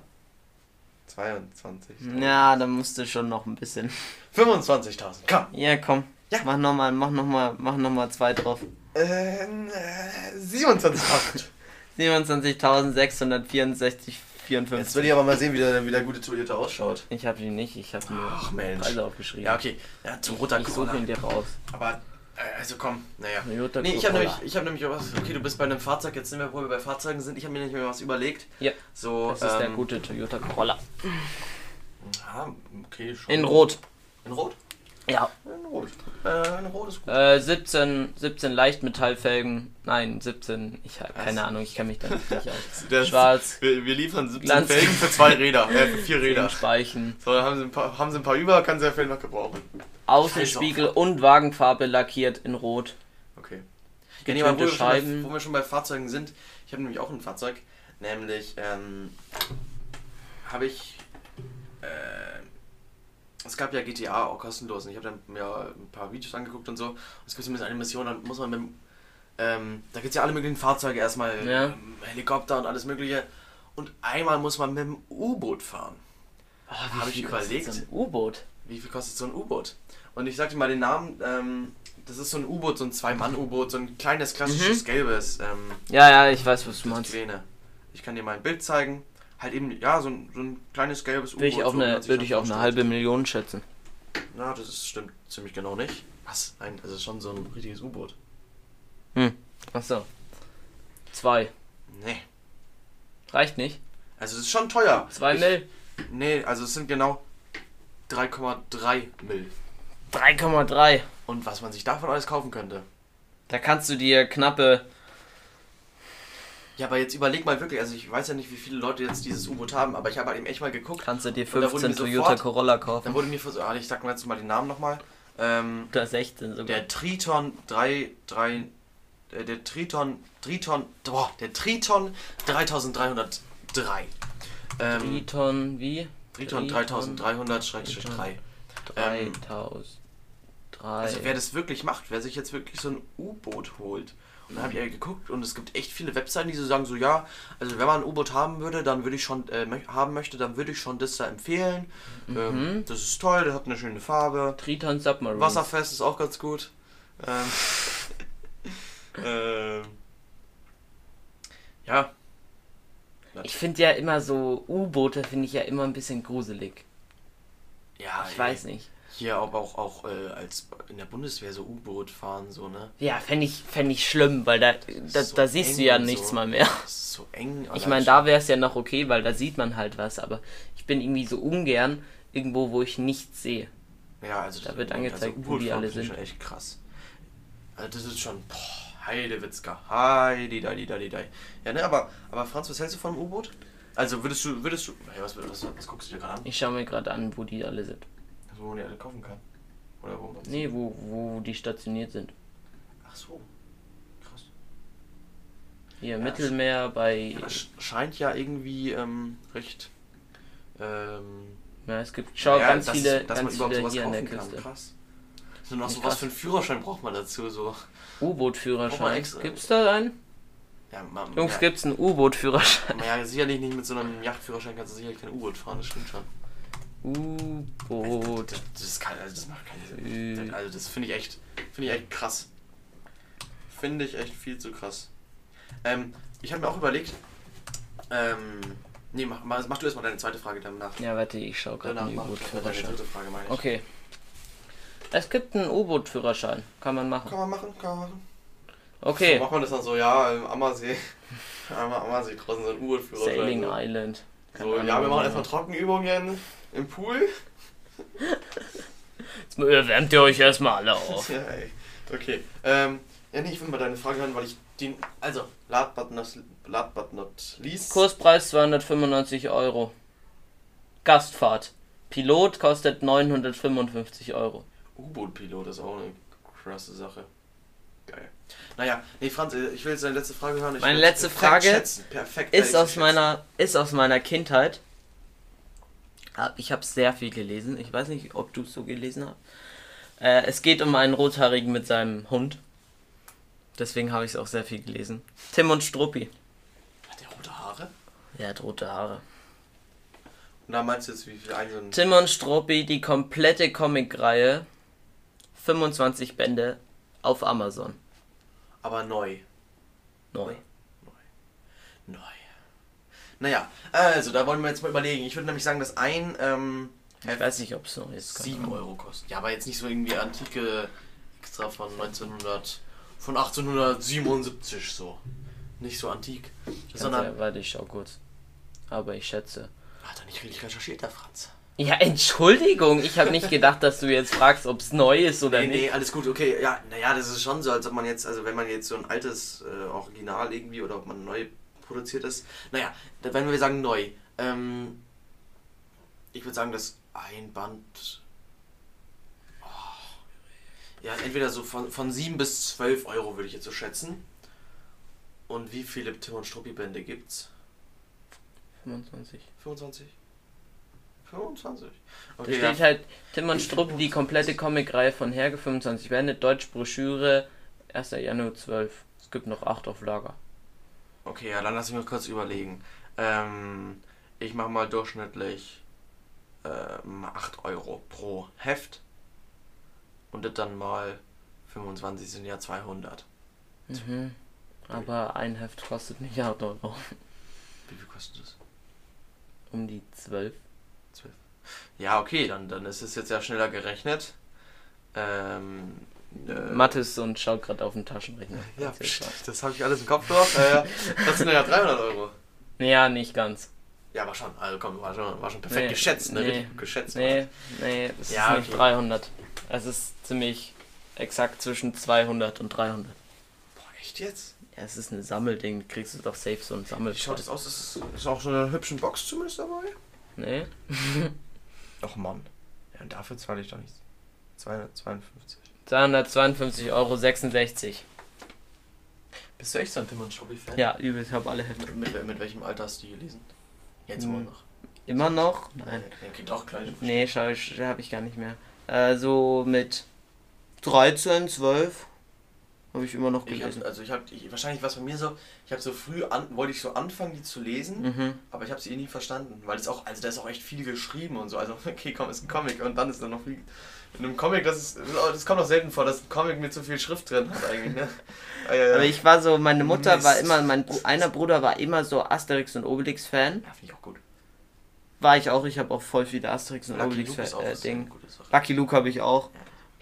22. Ja, dann musst du schon noch ein bisschen. 25.000. Komm. Ja, komm. Ja. Mach nochmal, mach noch mal, mach noch mal zwei drauf. Ähm, äh, 27.000. 27.664, 54. Jetzt will ich aber mal sehen, wie der, wie der gute Toyota ausschaut. Ich habe ihn nicht, ich habe mir Ach, Mensch. Preise aufgeschrieben. Ja, okay. Ja, zum roter ich suche ihn dir raus. Aber, äh, also komm, naja. Toyota Nee, ich habe nämlich, ich hab nämlich auch was. Okay, du bist bei einem Fahrzeug, jetzt sind wir, wo wir bei Fahrzeugen sind. Ich habe mir nämlich mal was überlegt. Ja, So, das ist der ähm, gute Toyota Corolla. Ja, okay, schon. In Rot. In Rot? Ja. In Rot. Äh, in Rot ist gut. Äh, 17, 17 Leichtmetallfelgen. Nein, 17. Ich habe keine Was? Ahnung, ich kenne mich da nicht aus. Der Schwarz. Wir, wir liefern 17 Glanz- Felgen für zwei Räder, äh, für vier Räder. Speichen. So, dann haben sie ein paar, haben sie ein paar über, kann sie ja vielleicht noch gebrauchen. Außenspiegel und Wagenfarbe lackiert in Rot. Okay. Ja, wo, wir schon bei, Scheiben. wo wir schon bei Fahrzeugen sind, ich habe nämlich auch ein Fahrzeug, nämlich ähm, habe ich, äh, es gab ja GTA auch kostenlos und ich habe dann mir ein paar Videos angeguckt und so. Und es gibt zumindest eine Mission, dann muss man mit, dem, ähm, da gibt es ja alle möglichen Fahrzeuge, erstmal Ja. ähm, Helikopter und alles mögliche. Und einmal muss man mit dem U-Boot fahren. Oh, Hab ich überlegt. so ein U-Boot. Wie viel kostet so ein U-Boot? Und ich sagte mal den Namen, ähm, das ist so ein U-Boot, so ein Zwei-Mann-U-Boot, so ein kleines, klassisches Mhm. gelbes. Ähm, Ja, ja, ich weiß, was du meinst. Kleine. Ich kann dir mal ein Bild zeigen. Halt eben, ja, so ein, so ein kleines gelbes U-Boot. Würde ich auf so, eine, würde ich auf eine halbe Million schätzen. Na, das ist, stimmt ziemlich genau nicht. Was? Nein, das ist schon so ein richtiges U-Boot. Achso. Zwei. Nee. Reicht nicht. Also es ist schon teuer. Zwei ich, Mill. Nee, also es sind genau 3,3 Mill. 3,3. Und was man sich davon alles kaufen könnte. Da kannst du dir knappe. Ja, aber jetzt überleg mal wirklich, also ich weiß ja nicht, wie viele Leute jetzt dieses U-Boot haben, aber ich habe halt eben echt mal geguckt. Kannst du dir Und da wurde 15 mir Toyota sofort- Corolla Da kaufen. wurde mir versucht, ah, ich sag mal jetzt mal den Namen nochmal. Ähm, Oder 16 sogar. der Triton 3, 3, äh, der Triton, Triton, boah, der Triton 3303. Ähm, Triton, wie? Triton 3300-3. 3000. Also wer das wirklich macht, wer sich jetzt wirklich so ein U-Boot holt. Und dann habe ich ja geguckt und es gibt echt viele Webseiten, die so sagen so, ja, also wenn man ein U-Boot haben würde, dann würde ich schon, äh, haben möchte, dann würde ich schon das da empfehlen. Ähm, das ist toll, das hat eine schöne Farbe. Triton Submarine. Wasserfest ist auch ganz gut. Ähm, ähm, ja. Ich finde ja immer so U-Boote finde ich ja immer ein bisschen gruselig. Ja, Ich ey, weiß nicht. Hier aber auch, auch äh, als in der Bundeswehr so U-Boot fahren, so, ne? Ja, fände ich, fänd ich schlimm, weil da, da, So da siehst du ja nichts so. mal mehr. Das ist so eng. Ich meine, da wäre es ja noch okay, weil da sieht man halt was, aber ich bin irgendwie so ungern irgendwo, wo ich nichts sehe. Ja, also Da das- wird angezeigt, wo die alle finde ich sind. schon echt krass. Also das ist schon, boah, Heidewitzka, Heidi, Dei, Dei, Dei. Ja, ne, aber, aber Franz, was hältst du von einem U-Boot? Also würdest du, würdest du, hey, was, was, was guckst du dir gerade an? Ich schaue mir gerade an, wo die alle sind. Also, wo man die alle kaufen kann. Oder wo man Nee, wo, wo die stationiert sind. Ach so. Krass. Hier, Ja, Mittelmeer bei. Scheint ja irgendwie ähm, recht. Ähm, Ja, es gibt schau, ja, ganz dass- viele, dass man ganz überhaupt viele sowas hier an der kann. Küste. Krass. So noch Nicht so was krass. für einen Führerschein braucht man dazu so. U-Boot-Führerschein. extra. Gibt's da einen? Ja, man, Jungs, ja, gibt's einen U-Boot-Führerschein? ja, sicherlich nicht mit so einem Yachtführerschein kannst du sicherlich kein U-Boot fahren, das stimmt schon. U-Boot. Das, das, ist kein, also das macht keinen Sinn. Also das finde ich echt, finde ich echt krass. Finde ich echt viel zu krass. Ähm, ich habe mir auch überlegt, ähm, nee, mach, mach, mach du erstmal deine zweite Frage danach. Ja, warte, ich schau gerade Danach einen mach ich deine U-Boot-Führerschein. dritte Frage, meine ich. Okay. Es gibt einen U-Boot-Führerschein. Kann man machen. Kann man machen, kann man machen. Okay. Macht man das dann so, ja, im Ammersee, am Ammersee draußen so ein U-Boot-Führerschein. Sailing so. Island. So, ja, wir machen erstmal Trockenübungen im Pool. Jetzt wärmt ihr euch erstmal alle auf. Ja, ey. Okay. Ähm, ja, nee, ich will mal deine Frage hören, weil ich den. Also, last but not, last but not least. Kurspreis 295 Euro. Gastfahrt. Pilot kostet 955 Euro. U-Boot-Pilot ist auch eine krasse Sache. Geil. Naja, nee, Franz, äh, ich will jetzt deine letzte Frage hören. Ich Meine letzte perfekt Frage. Perfekt werde Ist aus meiner, ist aus meiner Kindheit. Ah, Ich habe sehr viel gelesen. Ich weiß nicht, ob du es so gelesen hast. Äh, es geht um einen Rothaarigen mit seinem Hund. Deswegen habe ich es auch sehr viel gelesen. Tim und Struppi. Hat der rote Haare? Er hat rote Haare. Und da meinst du jetzt, wie viel einzelne. Tim und Struppi, die komplette Comicreihe. 25 Bände auf Amazon. Aber neu. Neu. Neu. Naja, also da wollen wir jetzt mal überlegen. Ich würde nämlich sagen, dass ein ähm, Ich weiß nicht, ob es neu ist. keine 7 Ahnung. Euro kostet. Ja, aber jetzt nicht so irgendwie antike extra von 1900, von 1877 so. Nicht so antik, sondern. Sondern, warte, ich schau kurz. Aber ich schätze. Hat er nicht richtig recherchiert, der Franz? Ja, Entschuldigung, ich habe nicht gedacht, dass du jetzt fragst, ob es neu ist oder Nee, nicht. nee, alles gut, okay. Ja, naja, das ist schon so, als ob man jetzt, also wenn man jetzt so ein altes äh, Original irgendwie oder ob man neu produziert ist. Naja, da- wenn wir sagen neu, ähm, ich würde sagen, dass ein Band. Oh, ja, entweder so von, von 7 bis 12 Euro würde ich jetzt so schätzen. Und wie viele Tim und Struppi Bände gibt's? 25. 25? 25. Da Okay, steht ja. halt Tim und Strupp, die komplette Comicreihe von Herge 25 Bände, Deutsch Broschüre, 1. Januar 12. Es gibt noch 8 auf Lager. Okay, ja, dann lass mich mal kurz überlegen. Ähm, ich mache mal durchschnittlich ähm, 8 Euro pro Heft. Und das dann mal 25 sind ja 200. Mhm. Aber ein Heft kostet nicht 8 Euro. Wie viel kostet das? Um die 12. 12. Ja, okay, dann, dann ist es jetzt ja schneller gerechnet. Ähm, äh, Mathis und schaut gerade auf den Taschenrechner. Ja, pst, das habe ich alles im Kopf noch. Äh, das sind ja 300 Euro. Ja, nicht ganz. Ja, aber schon. Also komm, war schon, war schon perfekt Nee, geschätzt, ne? nee, geschätzt. Nee, nee, es Ja, ist nicht okay. 300. Es ist ziemlich exakt zwischen 200 und 300. Boah, echt jetzt? Ja, es ist ein Sammelding. Kriegst du doch safe so ein Wie Sammel. schaut das aus? Ist, ist auch so eine hübsche Box zumindest dabei? Nee? Ach Mann. Ja, und dafür zahle ich doch nichts. 252. 252,66 Euro. Bist du echt so ein Tim und Struppi-Fan? Ja, übel, ich habe alle Hefte. Mit, mit, mit welchem Alter hast du die gelesen? Jetzt immer Hm, noch. Immer noch? Nein. Der kriegt auch kleine Nee, schau ich, habe ich gar nicht mehr. Äh, so mit 13, 12 habe ich immer noch Ich gelesen. hab, also ich habe, wahrscheinlich war es bei mir so, ich habe so früh an, wollte ich so anfangen, die zu lesen, Mhm. aber ich habe sie eh nie verstanden, weil es auch, also da ist auch echt viel geschrieben und so, also okay, komm, ist ein Comic und dann ist da noch viel, in einem Comic, das ist, das kommt auch selten vor, dass ein Comic mit so viel Schrift drin hat eigentlich, ne? Ah, ja, ja. Aber ich war so, meine Mutter war Mist. immer, mein einer Bruder war immer so Asterix und Obelix Fan. ja, finde ich auch gut. War ich auch, ich habe auch voll viele Asterix und Lucky Obelix auch äh, was Ding. Lucky Luke habe ich auch.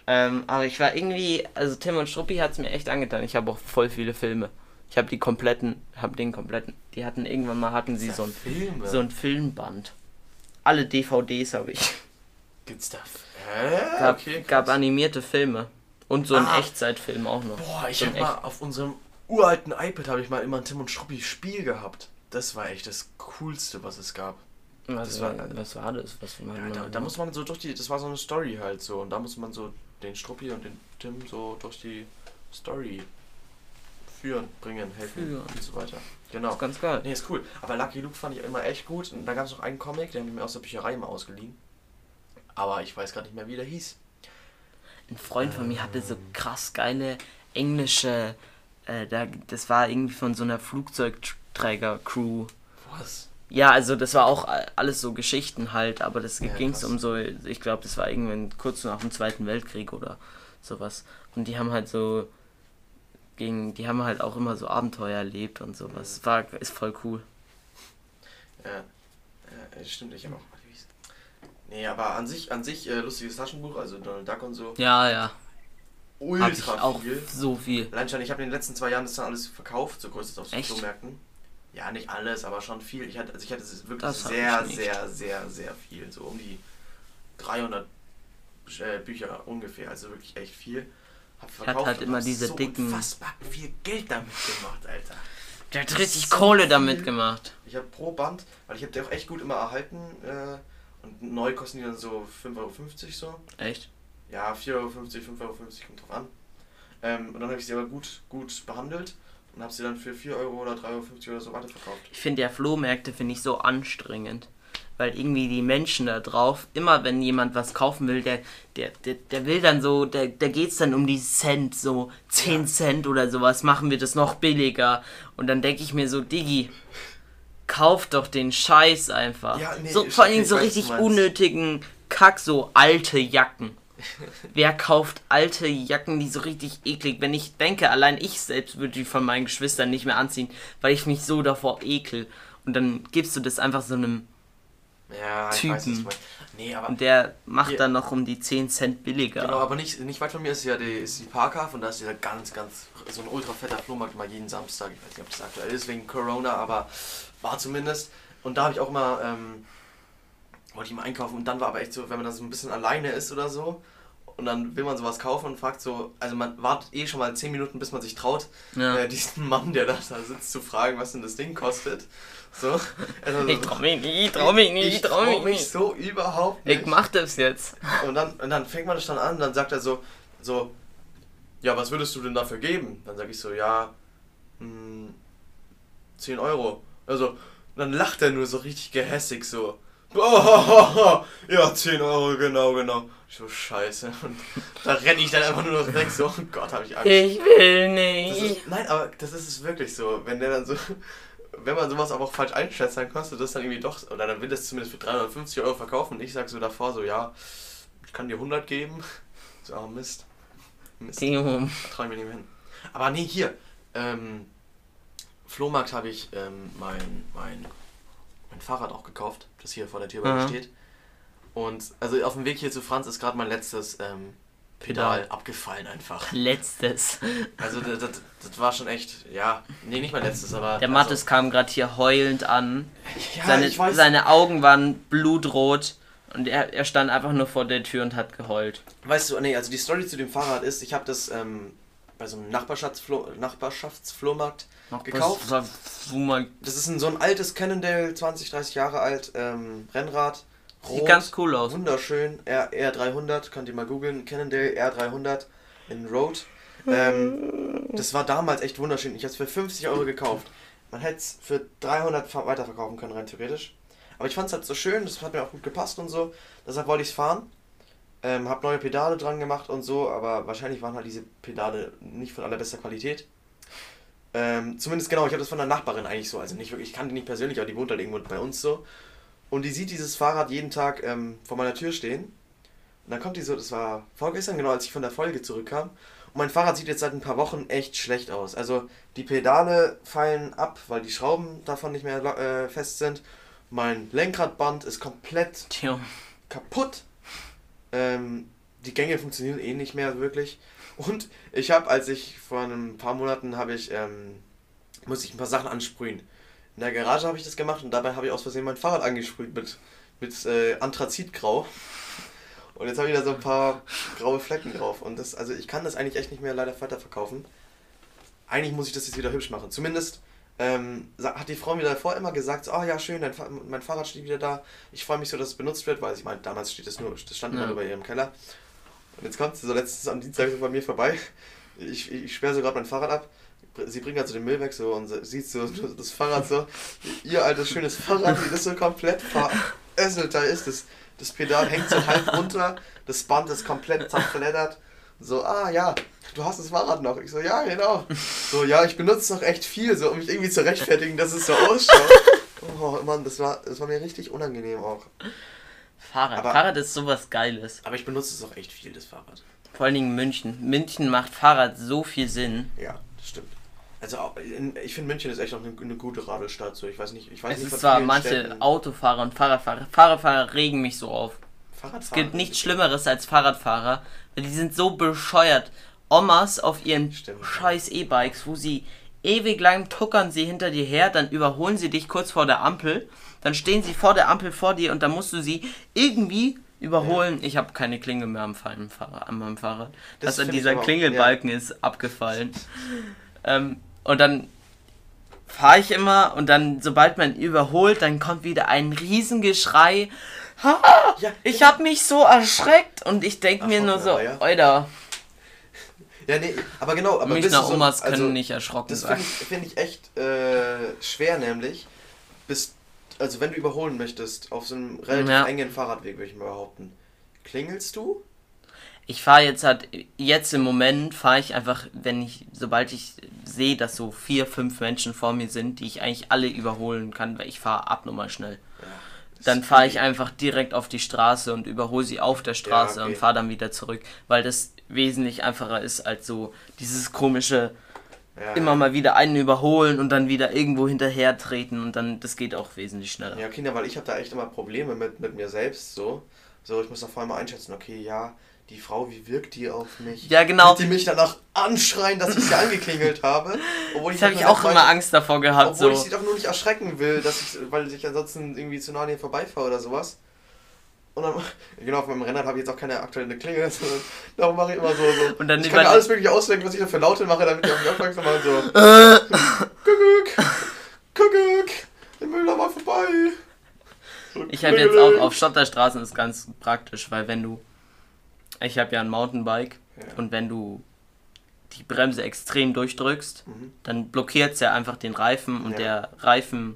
Ähm, aber ich war irgendwie, also Tim und Struppi hat es mir echt angetan. Ich habe auch voll viele Filme. Ich habe die kompletten, habe den kompletten. Die hatten irgendwann mal hatten sie so ein Filme. so ein Filmband. Alle DVDs habe ich. Gibt's da? Hä? Gab, okay, gab animierte Filme. Und so ein Ah. Echtzeitfilm auch noch. Boah, ich so hab ein mal auf unserem uralten iPad habe ich mal immer ein Tim und Struppi Spiel gehabt. Das war echt das coolste, was es gab. Was, das war, war- was war das? Was Ja, da, da muss man so durch die, das war so eine Story halt so und da muss man so den Struppi und den Tim so durch die Story führen, bringen, helfen Führen. und so weiter. das Genau. ist ganz geil. Nee, ist cool. Aber Lucky Luke fand ich immer echt gut. Und da gab es noch einen Comic, den habe ich mir aus der Bücherei mal ausgeliehen. Aber ich weiß gerade nicht mehr, wie der hieß. Ein Freund von mir hatte so krass geile englische, äh, da, das war irgendwie von so einer Flugzeugträger-Crew. Was? Ja, also das war auch äh, alles so Geschichten halt, aber das Ja, ging es um so, ich glaube, das war irgendwann kurz nach dem Zweiten Weltkrieg oder sowas. Und die haben halt so gegen, die haben halt auch immer so Abenteuer erlebt und sowas. War, ist voll cool. Ja, ja stimmt, ich habe auch mal gelesen. Nee, aber an sich, an sich äh, lustiges Taschenbuch, also Donald Duck und so. Ja, ja. Ultra Hab ich auch viel. so viel. Allein schon, ich habe in den letzten zwei Jahren das dann alles verkauft, so größtenteils auf so Echt? Flohmärkten. Ja, nicht alles, aber schon viel. Ich hatte, also ich hatte es wirklich Das sehr, sehr, sehr, sehr viel. So um die 300 äh, Bücher ungefähr, also wirklich echt viel. Hab verkauft halt und immer diese so dicken- unfassbar viel Geld damit gemacht, Alter. Der hat richtig so Kohle viel. damit gemacht. Ich habe pro Band, weil ich habe die auch echt gut immer erhalten äh, und neu kosten die dann so 5,50 Euro so. Echt? Ja, 4,50 Euro, 5,50 Euro, kommt drauf an. Ähm, und dann habe ich sie aber gut, gut behandelt und habe sie dann für 4 Euro oder 3,50 Euro oder so weiterverkauft. Ich finde ja Flohmärkte finde ich so anstrengend. Weil irgendwie die Menschen da drauf, immer wenn jemand was kaufen will, der, der, der, der will dann so, der, der geht's dann um die Cent, so 10 Ja. Cent oder sowas, machen wir das noch billiger. Und dann denke ich mir so, Diggi, kauf doch den Scheiß einfach. Ja, nee, so, vor allem so richtig unnötigen Kack, so alte Jacken. Wer kauft alte Jacken, die so richtig eklig? Wenn ich denke, allein ich selbst würde die von meinen Geschwistern nicht mehr anziehen, weil ich mich so davor ekel. Und dann gibst du das einfach so einem. Ja, ich Typen. weiß was. Nee, aber Und der macht Hier- dann noch um die 10 Cent billiger. Genau, aber nicht, nicht weit von mir ist ja die, ist die Parkhafen und da ist dieser ganz, ganz, so ein ultra fetter Flohmarkt mal jeden Samstag. Ich weiß nicht, ob das aktuell ist wegen Corona, aber war zumindest. Und da habe ich auch immer, ähm, wollte ich mal einkaufen und dann war aber echt so, wenn man da so ein bisschen alleine ist oder so und dann will man sowas kaufen und fragt so, also man wartet eh schon mal 10 Minuten, bis man sich traut, Ja. äh, diesen Mann, der da, da sitzt, zu fragen, was denn das Ding kostet. So. Also, Ich trau mich nicht, ich trau mich nicht, ich ich trau mich trau mich so überhaupt nicht. Ich mach das jetzt. Und dann, und dann fängt man das dann an, dann sagt er so, so, ja, was würdest du denn dafür geben? Dann sag ich so, ja, hm, 10 Euro. Also, dann lacht er nur so richtig gehässig so. Oh, ja, 10 Euro, genau, genau. Ich so, scheiße. Und da renne ich dann einfach nur noch weg, so, oh Gott, habe ich Angst. Ich will nicht. ist, nein, aber das ist es wirklich so. Wenn der dann so, wenn man sowas aber auch falsch einschätzt, dann kostet das dann irgendwie doch, oder dann will das zumindest für 350 Euro verkaufen und ich sag so davor so, ja, ich kann dir 100 geben. So, ah, Mist. Mist, Timo. da trau ich mir nicht mehr hin. Aber nee, hier, ähm, Flohmarkt habe ich ähm, mein, mein Fahrrad auch gekauft, das hier vor der Tür bei mir Mhm. steht. Und also auf dem Weg hier zu Franz ist gerade mein letztes ähm, Pedal, Pedal. abgefallen einfach. Letztes. Also das, das, das war schon echt, ja, nee, nicht mein letztes, aber... Der also, Mattes kam gerade hier heulend an. ja, Seine, ich weiß, seine Augen waren blutrot. Und er, er stand einfach nur vor der Tür und hat geheult. weißt du, nee, also die Story zu dem Fahrrad ist, ich habe das ähm, bei so einem Nachbarschaftsflo Nachbarschaftsflohmarkt gekauft. Was, was, wo man, Das ist ein, so ein altes Cannondale, 20, 30 Jahre alt, ähm, Rennrad. sieht Rot, ganz cool aus. Wunderschön, R, R300, könnt ihr mal googeln, Cannondale R300 in Road. Ähm, das war damals echt wunderschön. Ich habe es für 50 Euro gekauft. Man hätte es für 300 ver- weiterverkaufen können, rein theoretisch. Aber ich fand es halt so schön, das hat mir auch gut gepasst und so. Deshalb wollte ich es fahren. Ähm, hab neue Pedale dran gemacht und so, aber wahrscheinlich waren halt diese Pedale nicht von allerbester Qualität. Ähm, zumindest genau, ich habe das von der Nachbarin eigentlich so. Also nicht wirklich, ich kannte die nicht persönlich, aber die wohnt halt irgendwo bei uns so. Und die sieht dieses Fahrrad jeden Tag ähm, vor meiner Tür stehen. Und dann kommt die so, das war vorgestern, genau, als ich von der Folge zurückkam. Und mein Fahrrad sieht jetzt seit ein paar Wochen echt schlecht aus. Also die Pedale fallen ab, weil die Schrauben davon nicht mehr äh, fest sind. Mein Lenkradband ist komplett Tja. kaputt. Ähm, die Gänge funktionieren eh nicht mehr wirklich. Und ich habe, als ich vor ein paar Monaten habe ich, ähm, muss ich ein paar Sachen ansprühen. In der Garage habe ich das gemacht und dabei habe ich aus Versehen mein Fahrrad angesprüht mit, mit äh, Anthrazitgrau. Und jetzt habe ich da so ein paar graue Flecken drauf. Und das, also ich kann das eigentlich echt nicht mehr leider weiterverkaufen. Eigentlich muss ich das jetzt wieder hübsch machen. Zumindest ähm, hat die Frau mir davor immer gesagt, oh ja schön, dein mein Fahrrad steht wieder da. Ich freue mich so, dass es benutzt wird, weil ich meine, damals steht das nur, das stand immer Ja. nur bei ihr im Keller. Und jetzt kommt sie so letztens am Dienstag so bei mir vorbei. Ich, ich sperre so gerade mein Fahrrad ab. Sie bringt also den Müll weg so und so- sieht so das Fahrrad so. Ihr altes schönes Fahrrad, wie das so komplett verässelt da ist. Das, das Pedal hängt so halb runter, das Band ist komplett zerfleddert. So, ah ja, du hast das Fahrrad noch. Ich so, ja, genau. So, ja, ich benutze es noch echt viel, so um mich irgendwie zu rechtfertigen, dass es so ausschaut. Oh Mann, das war, das war mir richtig unangenehm auch. Fahrrad. Aber- Fahrrad ist sowas Geiles. Aber ich benutze es auch echt viel, das Fahrrad. Vor allen Dingen München. München macht Fahrrad so viel Sinn. Ja, das stimmt. Also auch ich finde München ist echt noch eine, eine gute Radelstadt. So. Ich weiß nicht, ich weiß Es nicht ist von zwar manche Städten- Autofahrer und Fahrradfahrer. Fahrradfahrer regen mich so auf. Es Fahrradfahren. gibt nichts Schlimmeres als Fahrradfahrer, weil die sind so bescheuert. Omas auf ihren Stimmt. scheiß E-Bikes, wo sie ewig lang tuckern sie hinter dir her, dann überholen sie dich kurz vor der Ampel, dann stehen sie vor der Ampel vor dir und dann musst du sie irgendwie überholen. Ich habe keine Klinge mehr am, Fall- am, Fahrrad, an meinem Fahrrad. Das Das an dieser Klingelbalken ist abgefallen. ähm, und dann fahre ich immer und dann, sobald man überholt, dann kommt wieder ein Riesengeschrei. Ha! Ja, Ich habe mich so erschreckt und ich denke mir nur so, ja. Alter, Ja, nee, aber genau. Aber bist Münchner du so- Omas können also, nicht erschrocken Das sein. finde ich, find ich echt äh, schwer, nämlich. Bis, also, wenn du überholen möchtest, auf so einem relativ Ja. engen Fahrradweg, würde ich mal behaupten. Klingelst du? Ich fahre jetzt halt, jetzt im Moment fahre ich einfach, wenn ich, sobald ich sehe, dass so vier, fünf Menschen vor mir sind, die ich eigentlich alle überholen kann, weil ich fahre abnormal schnell. Das Dann fahre ich einfach direkt auf die Straße und überhole sie auf der Straße okay. und fahre dann wieder zurück, weil das wesentlich einfacher ist als so dieses komische Ja, immer mal wieder einen überholen und dann wieder irgendwo hinterher treten und dann das geht auch wesentlich schneller. Ja, Kinder, weil ich habe da echt immer Probleme mit, mit mir selbst so. So, ich muss da vorher mal einschätzen, okay, ja, die Frau, wie wirkt die auf mich? Ja, genau. Wird die mich danach anschreien, dass ich sie angeklingelt habe? Obwohl Das doch habe ich auch immer Angst davor gehabt. Obwohl ich So. sie doch nur nicht erschrecken will, dass ich, weil ich ansonsten irgendwie zu nah an ihr vorbeifahre oder sowas. Und dann, genau, auf meinem Rennrad habe ich jetzt auch keine aktuelle Klingel, sondern darum mache ich immer so. so. Und dann ich kann mir alles mögliche ausdenken, was ich da für Laute mache, damit die auf mich aufmerksam machen. So, Kuckuck, Kuckuck, der Müller war vorbei. So, Ich habe jetzt auch auf Schotterstraßen ist ganz praktisch, weil wenn du ich habe ja ein Mountainbike Ja. und wenn du die Bremse extrem durchdrückst, Mhm. dann blockiert es ja einfach den Reifen und Ja. der Reifen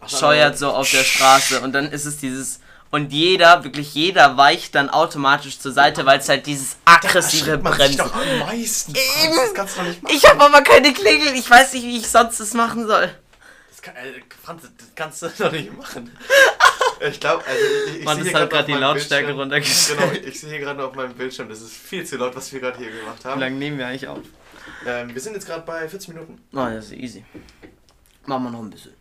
Ach, scheuert so auf der Straße und dann ist es dieses und jeder, wirklich jeder weicht dann automatisch zur Seite, weil es halt dieses aggressive Bremsen. doch am meisten. Eben. Das kannst du doch nicht machen. Ich habe aber keine Klingel, ich weiß nicht, wie ich sonst das machen soll. Das, kann, äh, Franz, das kannst du doch nicht machen. Ich glaube, also ich, ich Man sehe ist hier halt grad gerade die Lautstärke Bildschirm- runtergestellt. Genau, ich sehe hier gerade auf meinem Bildschirm, das ist viel zu laut, was wir gerade hier gemacht Wie haben. lange nehmen wir eigentlich auf? Ähm, wir sind jetzt gerade bei 40 Minuten. Oh, das ist easy. Machen wir noch ein bisschen.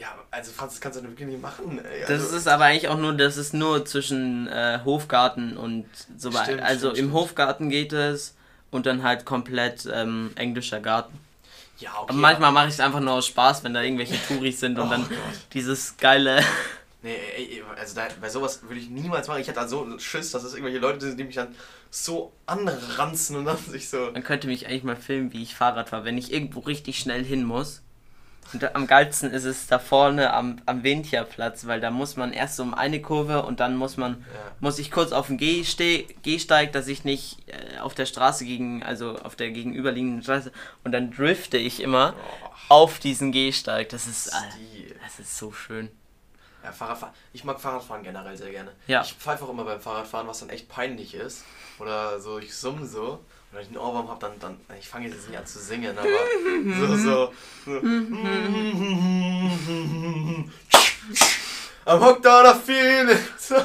Ja, also Franz, das kannst du wirklich nicht machen. Ey. Das Also, ist aber eigentlich auch nur, das ist nur zwischen äh, Hofgarten und so weiter. Also stimmt, im stimmt. Hofgarten geht es und dann halt komplett ähm, englischer Garten. ja, okay. Aber manchmal mache ich es einfach nur aus Spaß, wenn da irgendwelche Touris sind und Oh dann Gott. dieses geile. Nee, ey, also da, bei sowas würde ich niemals machen. Ich hätte da so einen Schiss, dass es irgendwelche Leute sind, die mich dann so anranzen und dann sich so. Man könnte mich eigentlich mal filmen, wie ich Fahrrad fahre, wenn ich irgendwo richtig schnell hin muss. Und am geilsten ist es da vorne am, am Windcherplatz, weil da muss man erst um eine Kurve und dann muss man Ja. muss ich kurz auf den Gehste Gehsteig, dass ich nicht äh, auf der Straße gegen, also auf der gegenüberliegenden Straße und dann drifte ich immer Oh, auf diesen Gehsteig. Das ist, äh, Stil. das ist so schön. Ja, Fahrradfahren. Ich mag Fahrradfahren generell sehr gerne. Ja. Ich pfeife auch immer beim Fahrradfahren, was dann echt peinlich ist. Oder so, ich summe so. Oder ich einen Ohrwurm habe, dann, dann. Ich fange jetzt nicht an zu singen, aber. so, so. so. I'm hooked on a feeling. So.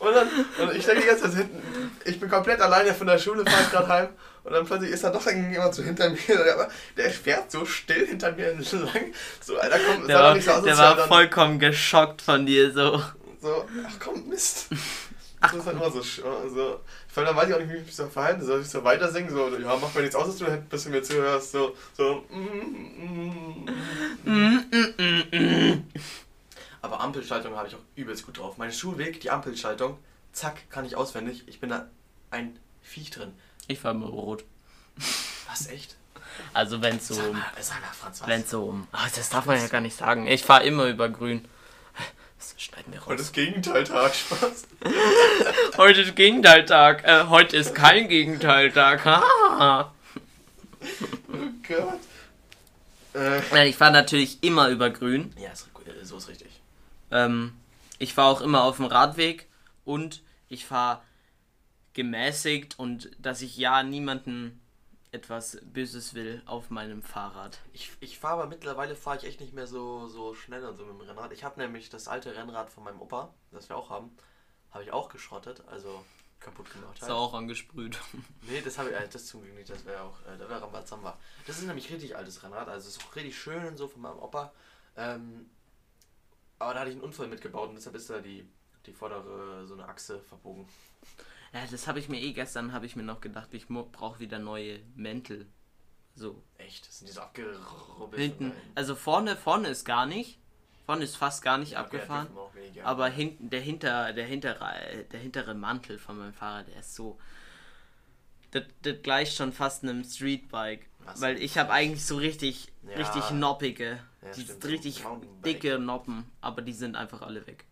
Und dann. Und ich denke die ganze Zeit hinten. Ich bin komplett alleine von der Schule, fahre ich gerade heim. Und dann plötzlich ist da doch irgendjemand so hinter mir. Aber der fährt so still hinter mir entlang. So, Alter, komm, Der war, so der war vollkommen geschockt von dir so. so, ach komm, Mist. Ach, das ist halt immer so, sch- so. Vor allem dann weiß ich auch nicht, wie ich mich so verhalten soll. Ich so weiter singen, so, ja, mach mir nichts aus, dass du ein bisschen mir zuhörst, so, so. mm, mm, mm. Aber Ampelschaltung habe ich auch übelst gut drauf. Mein Schulweg, die Ampelschaltung, zack, kann ich auswendig. Ich bin da ein Viech drin. Ich war immer rot. Was, echt? Also wenn so, Sag mal, sag mal Franz, was? wenn so, um- ah, das darf man ja gar nicht sagen. Ich fahre immer über grün. Das schneiden wir Heute raus. ist Gegenteiltag, Spaß. Heute ist Gegenteiltag. Äh, heute ist kein Gegenteiltag. Ha. Oh Gott. Äh, ich fahre natürlich immer über grün. ja, äh, so ist richtig. Ähm, ich fahre auch immer auf dem Radweg und ich fahre gemäßigt und dass ich ja niemanden etwas Böses will auf meinem Fahrrad. Ich, ich fahre aber mittlerweile fahre ich echt nicht mehr so, so schnell und so mit dem Rennrad. Ich habe nämlich das alte Rennrad von meinem Opa, das wir auch haben, habe ich auch geschrottet, also kaputt gemacht. Ist Halt. auch angesprüht. Nee, das habe ich, äh, das zum Glück nicht, das wäre auch, äh, da wäre Rambazamba. Das ist nämlich richtig altes Rennrad, also ist auch richtig schön und so von meinem Opa. Ähm, aber da hatte ich einen Unfall mitgebaut und deshalb ist da die, die vordere, so eine Achse verbogen. Ja, das habe ich mir eh gestern, habe ich mir noch gedacht, ich brauche wieder neue Mäntel. So. Echt, das sind die so abgerubbelt. Hinten, also vorne, vorne ist gar nicht. Vorne ist fast gar nicht abgefahren. Aber hinten, der, hinter, der, hintere, der hintere Mantel von meinem Fahrrad, der ist so. Das, das gleicht schon fast einem Streetbike. Was? Weil ich habe eigentlich so richtig, Ja. richtig noppige. Ja, die stimmt, sind richtig so dicke Noppen, aber die sind einfach alle weg.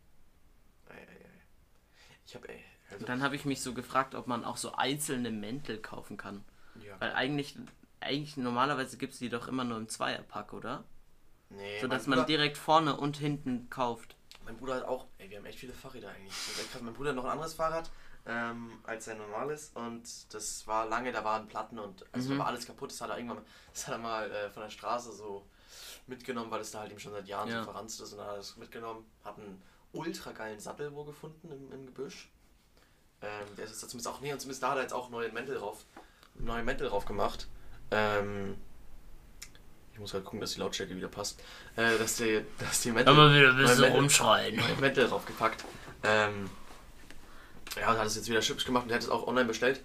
Ich habe, ey, also, Und dann habe ich mich so gefragt, ob man auch so einzelne Mäntel kaufen kann. ja, Weil eigentlich, eigentlich normalerweise gibt es die doch immer nur im Zweierpack, oder? Nee, So dass man Bruder- direkt vorne und hinten kauft. Mein Bruder hat auch, ey, wir haben echt viele Fahrräder eigentlich. Mein Bruder hat noch ein anderes Fahrrad ähm, als sein normales und das war lange, da waren Platten und also Mhm. war alles kaputt. Das hat er irgendwann, das hat er mal äh, von der Straße so mitgenommen, weil es da halt ihm schon seit Jahren Ja. so verranzt ist und dann hat er das mitgenommen, hat einen ultra geilen Sattel wo gefunden im, im Gebüsch. Ähm, der ist jetzt da zumindest auch, nee, und zumindest da hat er jetzt auch neue Mäntel drauf, neue Mäntel drauf gemacht. Ähm, ich muss halt gucken, dass die Lautstärke wieder passt. Äh, dass die, dass die Mäntel. wieder ein bisschen rumschreien. neue Mäntel draufgepackt. Ähm, ja, und hat es jetzt wieder schips gemacht und hat es auch online bestellt.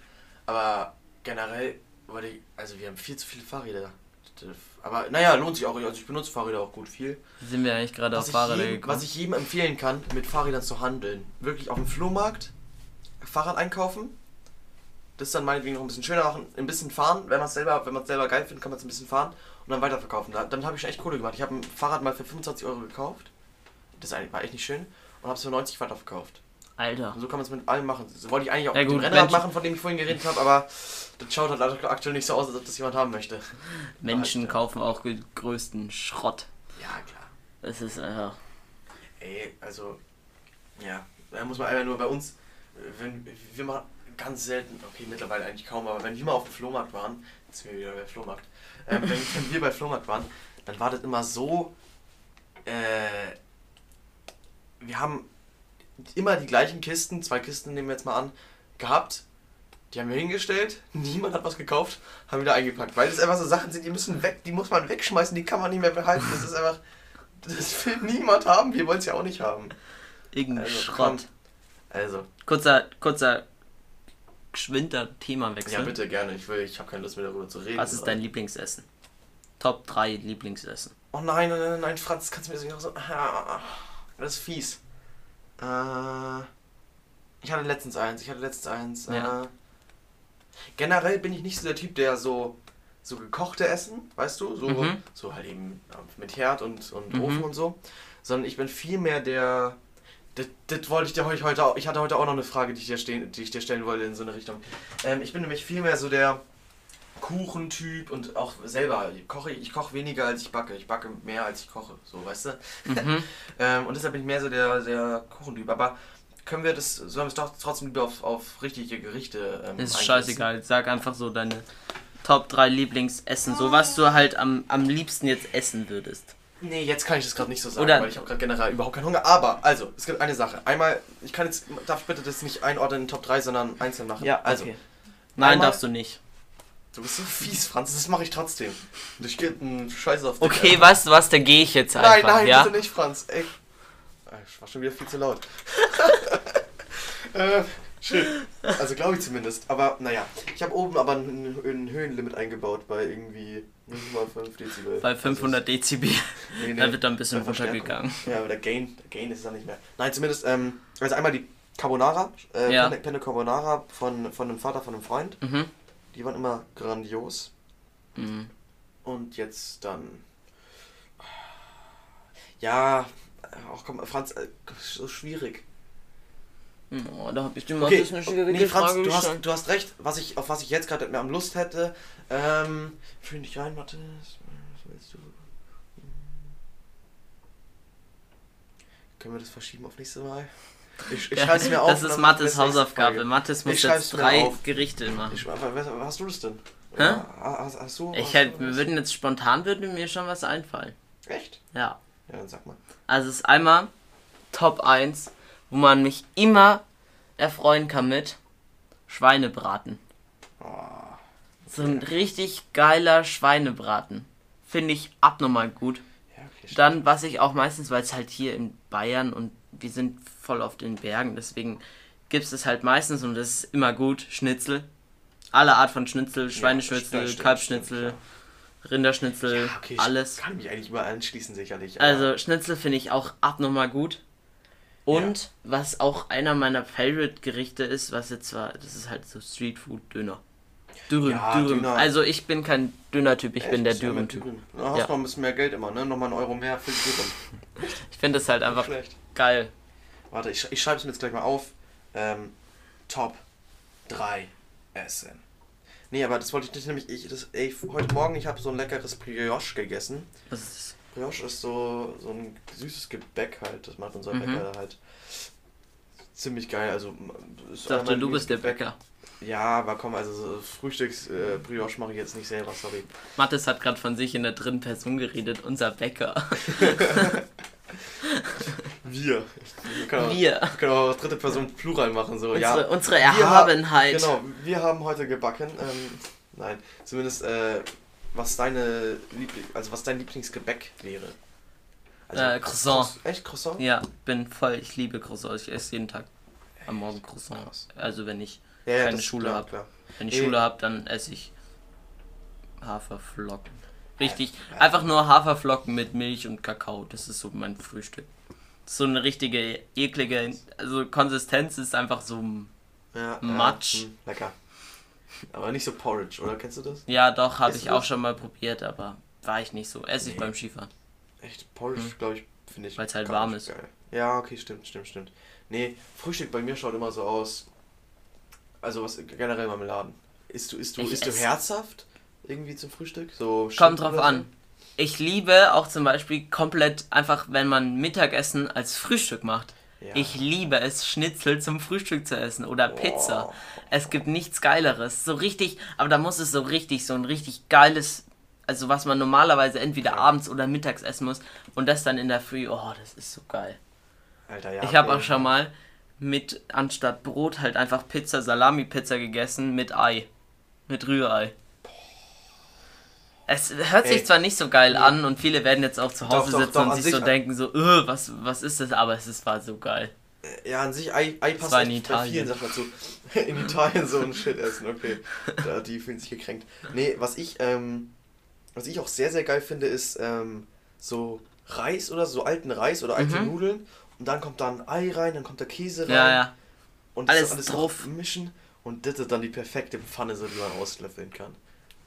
Aber generell, weil die, also wir haben viel zu viele Fahrräder. Aber naja, lohnt sich auch. Also ich benutze Fahrräder auch gut viel. Sind wir eigentlich gerade auf Was ich, Fahrräder jedem, gekommen? was ich jedem empfehlen kann, mit Fahrrädern zu handeln. Wirklich auf dem Flohmarkt Fahrrad einkaufen. Das dann meinetwegen noch ein bisschen schöner machen, ein bisschen fahren, wenn man es selber, wenn man es selber geil findet, kann man es ein bisschen fahren und dann weiterverkaufen. Da, damit habe ich schon echt Kohle gemacht. Ich habe ein Fahrrad mal für 25 Euro gekauft. Das war echt nicht schön und habe es für 90 weiterverkauft. Alter. Und so kann man es mit allem machen. Das wollte ich eigentlich auch Ja mit dem Rennrad machen, von dem ich vorhin geredet habe, aber das schaut halt aktuell nicht so aus, als ob das jemand haben möchte. Menschen ja. kaufen auch den größten Schrott. Ja, klar. Das ist einfach. Ey, also, ja, da muss man einfach nur bei uns, wenn wir machen ganz selten, okay, mittlerweile eigentlich kaum, aber wenn wir mal auf dem Flohmarkt waren, jetzt sind wir wieder bei Flohmarkt, ähm, wenn, wenn wir bei Flohmarkt waren, dann war das immer so, äh, wir haben immer die gleichen Kisten, zwei Kisten nehmen wir jetzt mal an, gehabt. Die haben wir hingestellt, niemand hat was gekauft, haben wieder eingepackt. Weil das einfach so Sachen sind, die müssen weg, die muss man wegschmeißen, die kann man nicht mehr behalten. Das ist einfach, das will niemand haben, wir wollen es ja auch nicht haben. Irgendein Also, Schrott. komm. Also, Kurzer, kurzer, geschwinder Themawechsel. ja bitte gerne, ich will, ich habe keine Lust mehr darüber zu reden. Was ist dein Lieblingsessen? Top 3 Lieblingsessen. Oh nein, nein, nein, nein, Franz, kannst du mir das nicht noch so. Ah, Das ist fies. Äh, ich hatte letztens eins, ich hatte letztens eins. Ja. Äh, generell bin ich nicht so der Typ, der so, so gekochte Essen, weißt du, so, Mhm. so halt eben mit Herd und, und Mhm. Ofen und so, sondern ich bin viel mehr der. Das, das wollte ich dir heute, auch. Ich hatte heute auch noch eine Frage, die ich dir, stehen, die ich dir stellen wollte in so eine Richtung. Ähm, ich bin nämlich viel mehr so der Kuchentyp und auch selber koche ich, ich koche weniger als ich backe. Ich backe mehr als ich koche, so weißt du. Mhm. Ähm, und deshalb bin ich mehr so der, der Kuchentyp. Aber können wir das, sollen wir es doch trotzdem lieber auf, auf richtige Gerichte ähm, Ist scheißegal. Sag einfach so deine Top 3 Lieblingsessen. So was du halt am, am liebsten jetzt essen würdest. Nee, jetzt kann ich das gerade nicht so sagen, Oder- weil ich habe gerade generell überhaupt keinen Hunger. Aber, also, es gibt eine Sache. Einmal, ich kann jetzt, darf ich bitte das nicht einordnen in Top 3, sondern einzeln machen? also, okay. Nein, einmal- darfst du nicht. du bist so fies, Franz, das mache ich trotzdem. Und ich gebe einen Scheiß auf dich. Okay, Alter. weißt du was, dann gehe ich jetzt einfach. Nein, nein, ja? bitte nicht, Franz. Ey. Ich war schon wieder viel zu laut. äh, schön. Also glaube ich zumindest. Aber naja, ich habe oben aber ein, ein Höhenlimit eingebaut bei irgendwie 0,5 Dezibel. Bei 500 Dezibel. Also, nee, nee, Da wird dann ein bisschen runtergegangen. Ja, aber der Gain, der Gain ist es dann nicht mehr. Nein, zumindest, ähm, also einmal die Carbonara, äh, Ja. Penne, Penne Carbonara von, von einem Vater von einem Freund. Mhm. Die waren immer grandios. Mhm. Und jetzt dann. Ja, auch komm, Franz, äh, so schwierig. Oh, da hab ich dir mal Okay, eine schwierige nee, Franz, Frage du hast, du hast recht, was ich, auf was ich jetzt gerade mehr am Lust hätte. Ähm, fühl dich rein, Mathis. Was willst du? Können wir das verschieben auf nächste Mal? Ich, ich Ja, schreibe es mir auf. das ist Mattes Hausaufgabe. Mattes muss jetzt drei auf. Gerichte machen. Ich, hast du das denn? Hä? Ja, Hast, hast du? Ich hätte, wir würden jetzt spontan würde mir schon was einfallen. Echt? Ja. Ja, dann sag mal. Also es ist einmal Top 1, wo man mich immer erfreuen kann mit Schweinebraten. Oh, So ein richtig geiler Schweinebraten. Finde ich abnormal gut. ja, okay. Dann, was ich auch meistens, weil es halt hier in Bayern und wir sind voll auf den Bergen, deswegen gibt es halt meistens und das ist immer gut, Schnitzel. Alle Art von Schnitzel, Schweineschnitzel, das stimmt, Kalbschnitzel, Rinderschnitzel, Ja, okay, alles. Kann mich eigentlich mal anschließen, sicherlich. Also Schnitzel finde ich auch abnormal gut. Und was auch einer meiner Favorite-Gerichte ist, was jetzt zwar, das ist halt so Streetfood-Döner. Dürren, Ja, Dürren. Döner. Also ich bin kein Döner-Typ, ich Echt? bin der Ja, Dürren-Typ. Dürren. Da hast Ja. du noch ein bisschen mehr Geld immer, ne? Nochmal einen Euro mehr für die Dürren. Ich finde das halt einfach Schlecht. geil. Warte, ich, ich schreibe es mir jetzt gleich mal auf. Ähm, Top 3 Essen. Nee, aber das wollte ich nicht nämlich. Ich, das, ey, heute Morgen, ich habe so ein leckeres Brioche gegessen. Was ist das? Brioche ist so, so ein süßes Gebäck halt. Das macht unser Mhm. Bäcker halt. Ziemlich geil. Also, ist Ich dachte, du bist der. Bäcker. Ja, aber komm, also so Frühstücks äh, mache ich jetzt nicht selber, sorry. Mathis hat gerade von sich in der dritten Person geredet, unser Bäcker. Wir. Wir können auch, Wir. können auch dritte Person Plural machen, so. Unsere, ja. unsere Wir ha- Erhabenheit. Genau, wir haben heute gebacken. Ähm, nein, zumindest äh, was deine Liebling, also was dein Lieblingsgebäck wäre. Also, Äh, Croissant. Croiss- Echt Croissant? Ja, bin voll, ich liebe Croissants. Ich esse jeden Tag am Morgen Croissant. Krass. Also wenn ich, Ja, ja, keine Schule klar, hab. Klar. wenn ich Eh. Schule habe, dann esse ich Haferflocken. Richtig, Ja. einfach nur Haferflocken mit Milch und Kakao. Das ist so mein Frühstück. So eine richtige eklige, also Konsistenz ist einfach so, Matsch. Ja, hm, lecker. Aber nicht so Porridge, oder? Kennst du das? ja doch, habe ich auch das? schon mal probiert, aber war ich nicht so. Esse ich Nee. beim Skifahren. Echt, Porridge, Hm. glaube ich, finde ich. Weil's halt gar warm ist. Geil. Ja, okay, stimmt, stimmt, stimmt. Nee, Frühstück bei mir schaut immer so aus. Also was generell Marmeladen. Isst du, isst du, Ich isst du herzhaft irgendwie zum Frühstück? So Kommt drauf oder an. Ich liebe auch zum Beispiel komplett einfach, wenn man Mittagessen als Frühstück macht. Ja. Ich liebe es, Schnitzel zum Frühstück zu essen oder Pizza. Boah. Es gibt nichts Geileres. So richtig, aber da muss es so richtig, so ein richtig geiles, also was man normalerweise entweder abends oder mittags essen muss und das dann in der Früh, oh, das ist so geil. Alter, ja. ich habe auch schon mal mit, anstatt Brot, halt einfach Pizza, Salami-Pizza gegessen mit Ei. Mit Rührei. Es hört sich Ey. zwar nicht so geil an und viele werden jetzt auch zu Hause doch, sitzen doch, und sich sich- so denken, so, "Öh, was, was ist das? Aber es ist, war so geil. Ja, an sich, Ei, Ei passt in bei vielen Sachen dazu. In Italien so ein Shit essen, okay. Da, die fühlen sich gekränkt. Nee, was ich, ähm, was ich auch sehr, sehr geil finde, ist ähm, so Reis oder so alten Reis oder alte Mhm. Nudeln. Und dann kommt da ein Ei rein, dann kommt da Käse rein. Ja, ja. Und das Alles alles drauf. drauf mischen. Und das ist dann die perfekte Pfanne, so die man auslöffeln kann.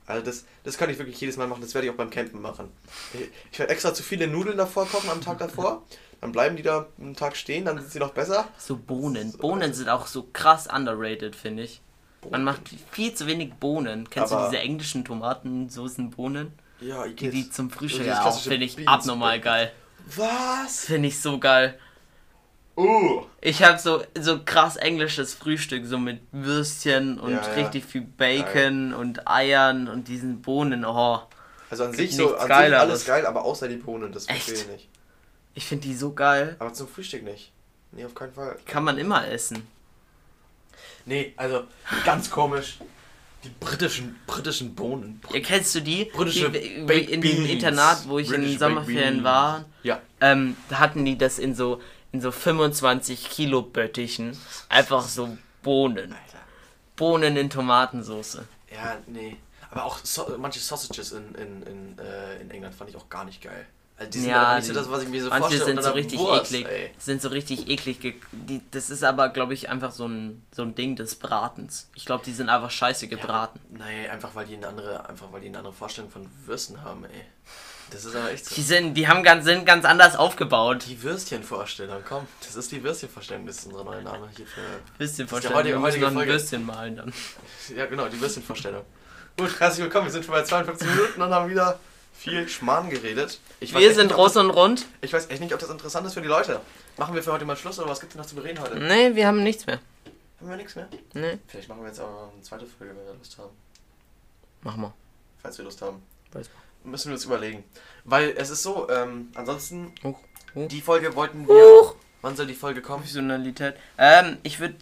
Also das, das kann ich wirklich jedes Mal machen, das werde ich auch beim Campen machen. Ich, ich werde extra zu viele Nudeln davor kochen am Tag davor. Dann bleiben die da einen Tag stehen, dann sind sie noch besser. So Bohnen. So, Bohnen Alter. sind auch so krass underrated, finde ich. Man macht viel zu wenig Bohnen. Kennst Aber- du diese englischen Tomatensoßen Bohnen? Ja, ich Die, die zum Frühstück ja auch, klassische finde ich Beans- abnormal geil. Was? Finde ich so geil. Uh. Ich habe so, so krass englisches Frühstück, so mit Würstchen und Ja, ja. richtig viel Bacon und Eiern und diesen Bohnen. Oh, Also an sich so, an sich alles geil, aber außer die Bohnen, das verstehe ich nicht. ich finde die so geil. Aber zum Frühstück nicht. Nee, auf keinen Fall. Kann man immer essen. Nee, also ganz komisch. Die britischen, britischen Bohnen. Ja, kennst du die? Britische die Baked in Beans. Internat, wo ich in British den Sommerferien war. Ja. ähm, da hatten die das in so, in so 25 Kilo Böttichen. Einfach so Bohnen. Alter. Bohnen in Tomatensauce. Ja, nee. Aber auch so, manche Sausages in, in, in, äh, in England fand ich auch gar nicht geil. Also die sind Ja, nicht so das, was ich mir so Manche vorstelle. sind so richtig Wurst, eklig. ey. Sind so richtig eklig. Die, das ist aber, glaube ich, einfach so ein, so ein Ding des Bratens. Ich glaube, die sind einfach scheiße gebraten. Nee, einfach weil die eine andere, einfach weil die eine andere Vorstellung von Würsten haben, ey. Das ist aber echt so. Die sind, die haben ganz, sind ganz anders aufgebaut. Die Würstchenvorstellung, komm. Das ist die Würstchenvorstellung, das ist unser neuer Name hier für. Würstchen Das ist die vorstellen. heutige- Wir müssen noch ein. Würstchen malen dann. Ja, genau, die Würstchenvorstellung. Gut, herzlich willkommen. Wir sind schon bei 52 Minuten und haben wieder viel Schmarrn geredet. Ich Wir sind nicht, groß das, und rund. Ich weiß echt nicht, ob das interessant ist für die Leute. Machen wir für heute mal Schluss oder was gibt es noch zu bereden heute? Nee, wir haben nichts mehr. Haben wir nichts mehr? Nee. Vielleicht machen wir jetzt aber eine zweite Folge, wenn wir Lust haben. Mach mal. Falls wir Lust haben. Weiß Müssen wir uns überlegen. Weil es ist so, ähm, ansonsten, Huch, huch. die Folge wollten wir. Wann soll die Folge kommen? Professionalität. Ähm, ich würde.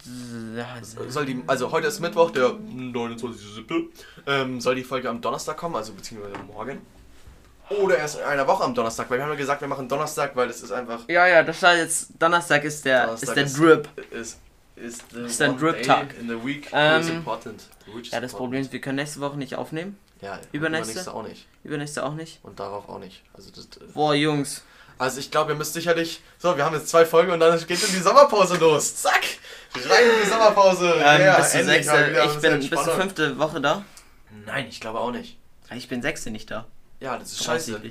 Soll die, also heute ist Mittwoch, der 29.07. Ähm, soll die Folge am Donnerstag kommen, also beziehungsweise morgen. Oder erst in einer Woche am Donnerstag, weil wir haben ja gesagt, wir machen Donnerstag, weil das ist einfach. ja, ja, das war jetzt. Donnerstag ist der, Donnerstag ist der Drip. Ist, ist, the Ist der Drip-Tag. In the week Ähm, is important. Which is Ja, das important. Problem ist, wir können nächste Woche nicht aufnehmen. Ja, Übernächste? auch nicht. Übernächste auch nicht. Und darauf auch nicht. Also, das, äh, Boah, Jungs. also ich glaube, ihr müsst sicherlich. So, wir haben jetzt zwei Folgen und dann geht's in die Sommerpause los. Zack! Rein in die Sommerpause. Ähm, Ja, bis zur sechste, ich bin bis zur fünfte Woche da. Nein, ich glaube auch nicht. Ich bin sechste nicht da. Ja, das ist scheiße.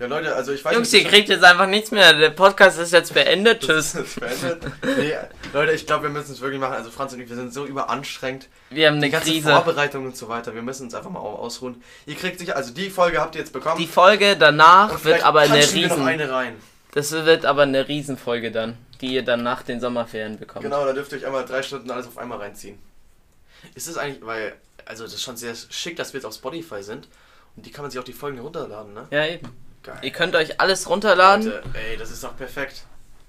Ja, Leute, also ich weiß Jungs, nicht. ihr kriegt jetzt einfach nichts mehr. Der Podcast ist jetzt beendet. Tschüss. Ist beendet. Nee, Leute, ich glaube, wir müssen es wirklich machen. Also Franz und ich, wir sind so überanstrengt. Wir haben Die eine ganze Krise. Vorbereitung und so weiter. Wir müssen uns einfach mal au- ausruhen. Ihr kriegt sicher, also die Folge habt ihr jetzt bekommen. Die Folge danach wird aber eine punchen wir noch Riesen. eine rein. Das wird aber eine Riesenfolge dann, die ihr dann nach den Sommerferien bekommt. Genau, da dürft ihr euch einmal drei Stunden alles auf einmal reinziehen. Ist es eigentlich, weil, also das ist schon sehr schick, dass wir jetzt auf Spotify sind. Und die kann man sich auch die Folgen herunterladen, ne? Ja, eben. Geil. Ihr könnt euch alles runterladen. Leute, ey, das ist doch perfekt.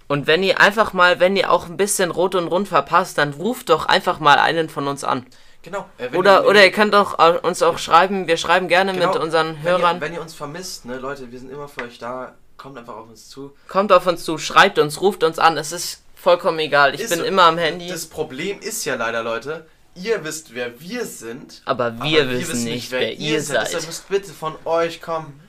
Und wenn ihr einfach mal, wenn ihr auch ein bisschen rot und rund verpasst, dann ruft doch einfach mal einen von uns an. Genau. Äh, Oder, ihr, oder ihr könnt doch äh, uns auch schreiben, wir schreiben gerne Genau. mit unseren wenn Hörern. Ihr, wenn ihr uns vermisst, ne, Leute, wir sind immer für euch da. Kommt einfach auf uns zu. Kommt auf uns zu, schreibt uns, ruft uns an. Es ist vollkommen egal. Ich Ist bin so. immer am Handy. Das Problem ist ja leider, Leute, ihr wisst, wer wir sind. aber wir aber wissen nicht, wer ihr seid. Deshalb müsst bitte von euch kommen.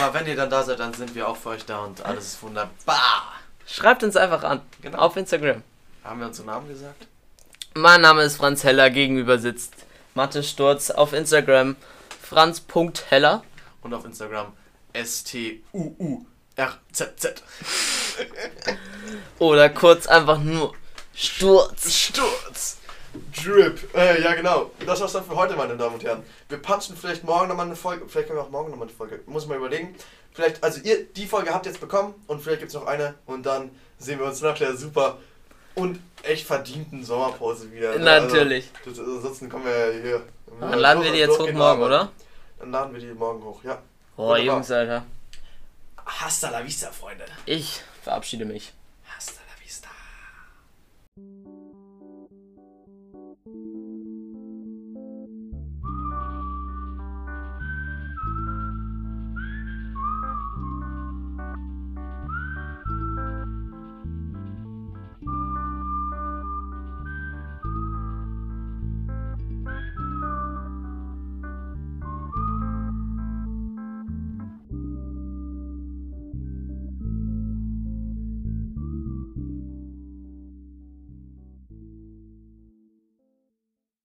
Aber wenn ihr dann da seid, dann sind wir auch für euch da und alles ist wunderbar. Schreibt uns einfach an. Genau. Auf Instagram. Haben wir unseren Namen gesagt? Mein Name ist Franz Heller, gegenüber sitzt Mathe Sturz. Auf Instagram franz.heller. Und auf Instagram S-T-U-U-R-Z-Z. Oder kurz einfach nur Sturz. Sturz. Drip. Äh, ja, genau. Das war's dann für heute, meine Damen und Herren. Wir punchen vielleicht morgen nochmal eine Folge. Vielleicht können wir auch morgen nochmal eine Folge. Muss ich mal überlegen. Vielleicht, also ihr, die Folge habt ihr jetzt bekommen und vielleicht gibt's noch eine und dann sehen wir uns nach der super und echt verdienten Sommerpause wieder. ne? Natürlich. Also, das, ansonsten kommen wir ja hier. Dann laden wir die jetzt hoch morgen, oder? Dann laden wir die morgen hoch, ja. Boah. Jungs, Alter. Hasta la vista, Freunde. Ich verabschiede mich.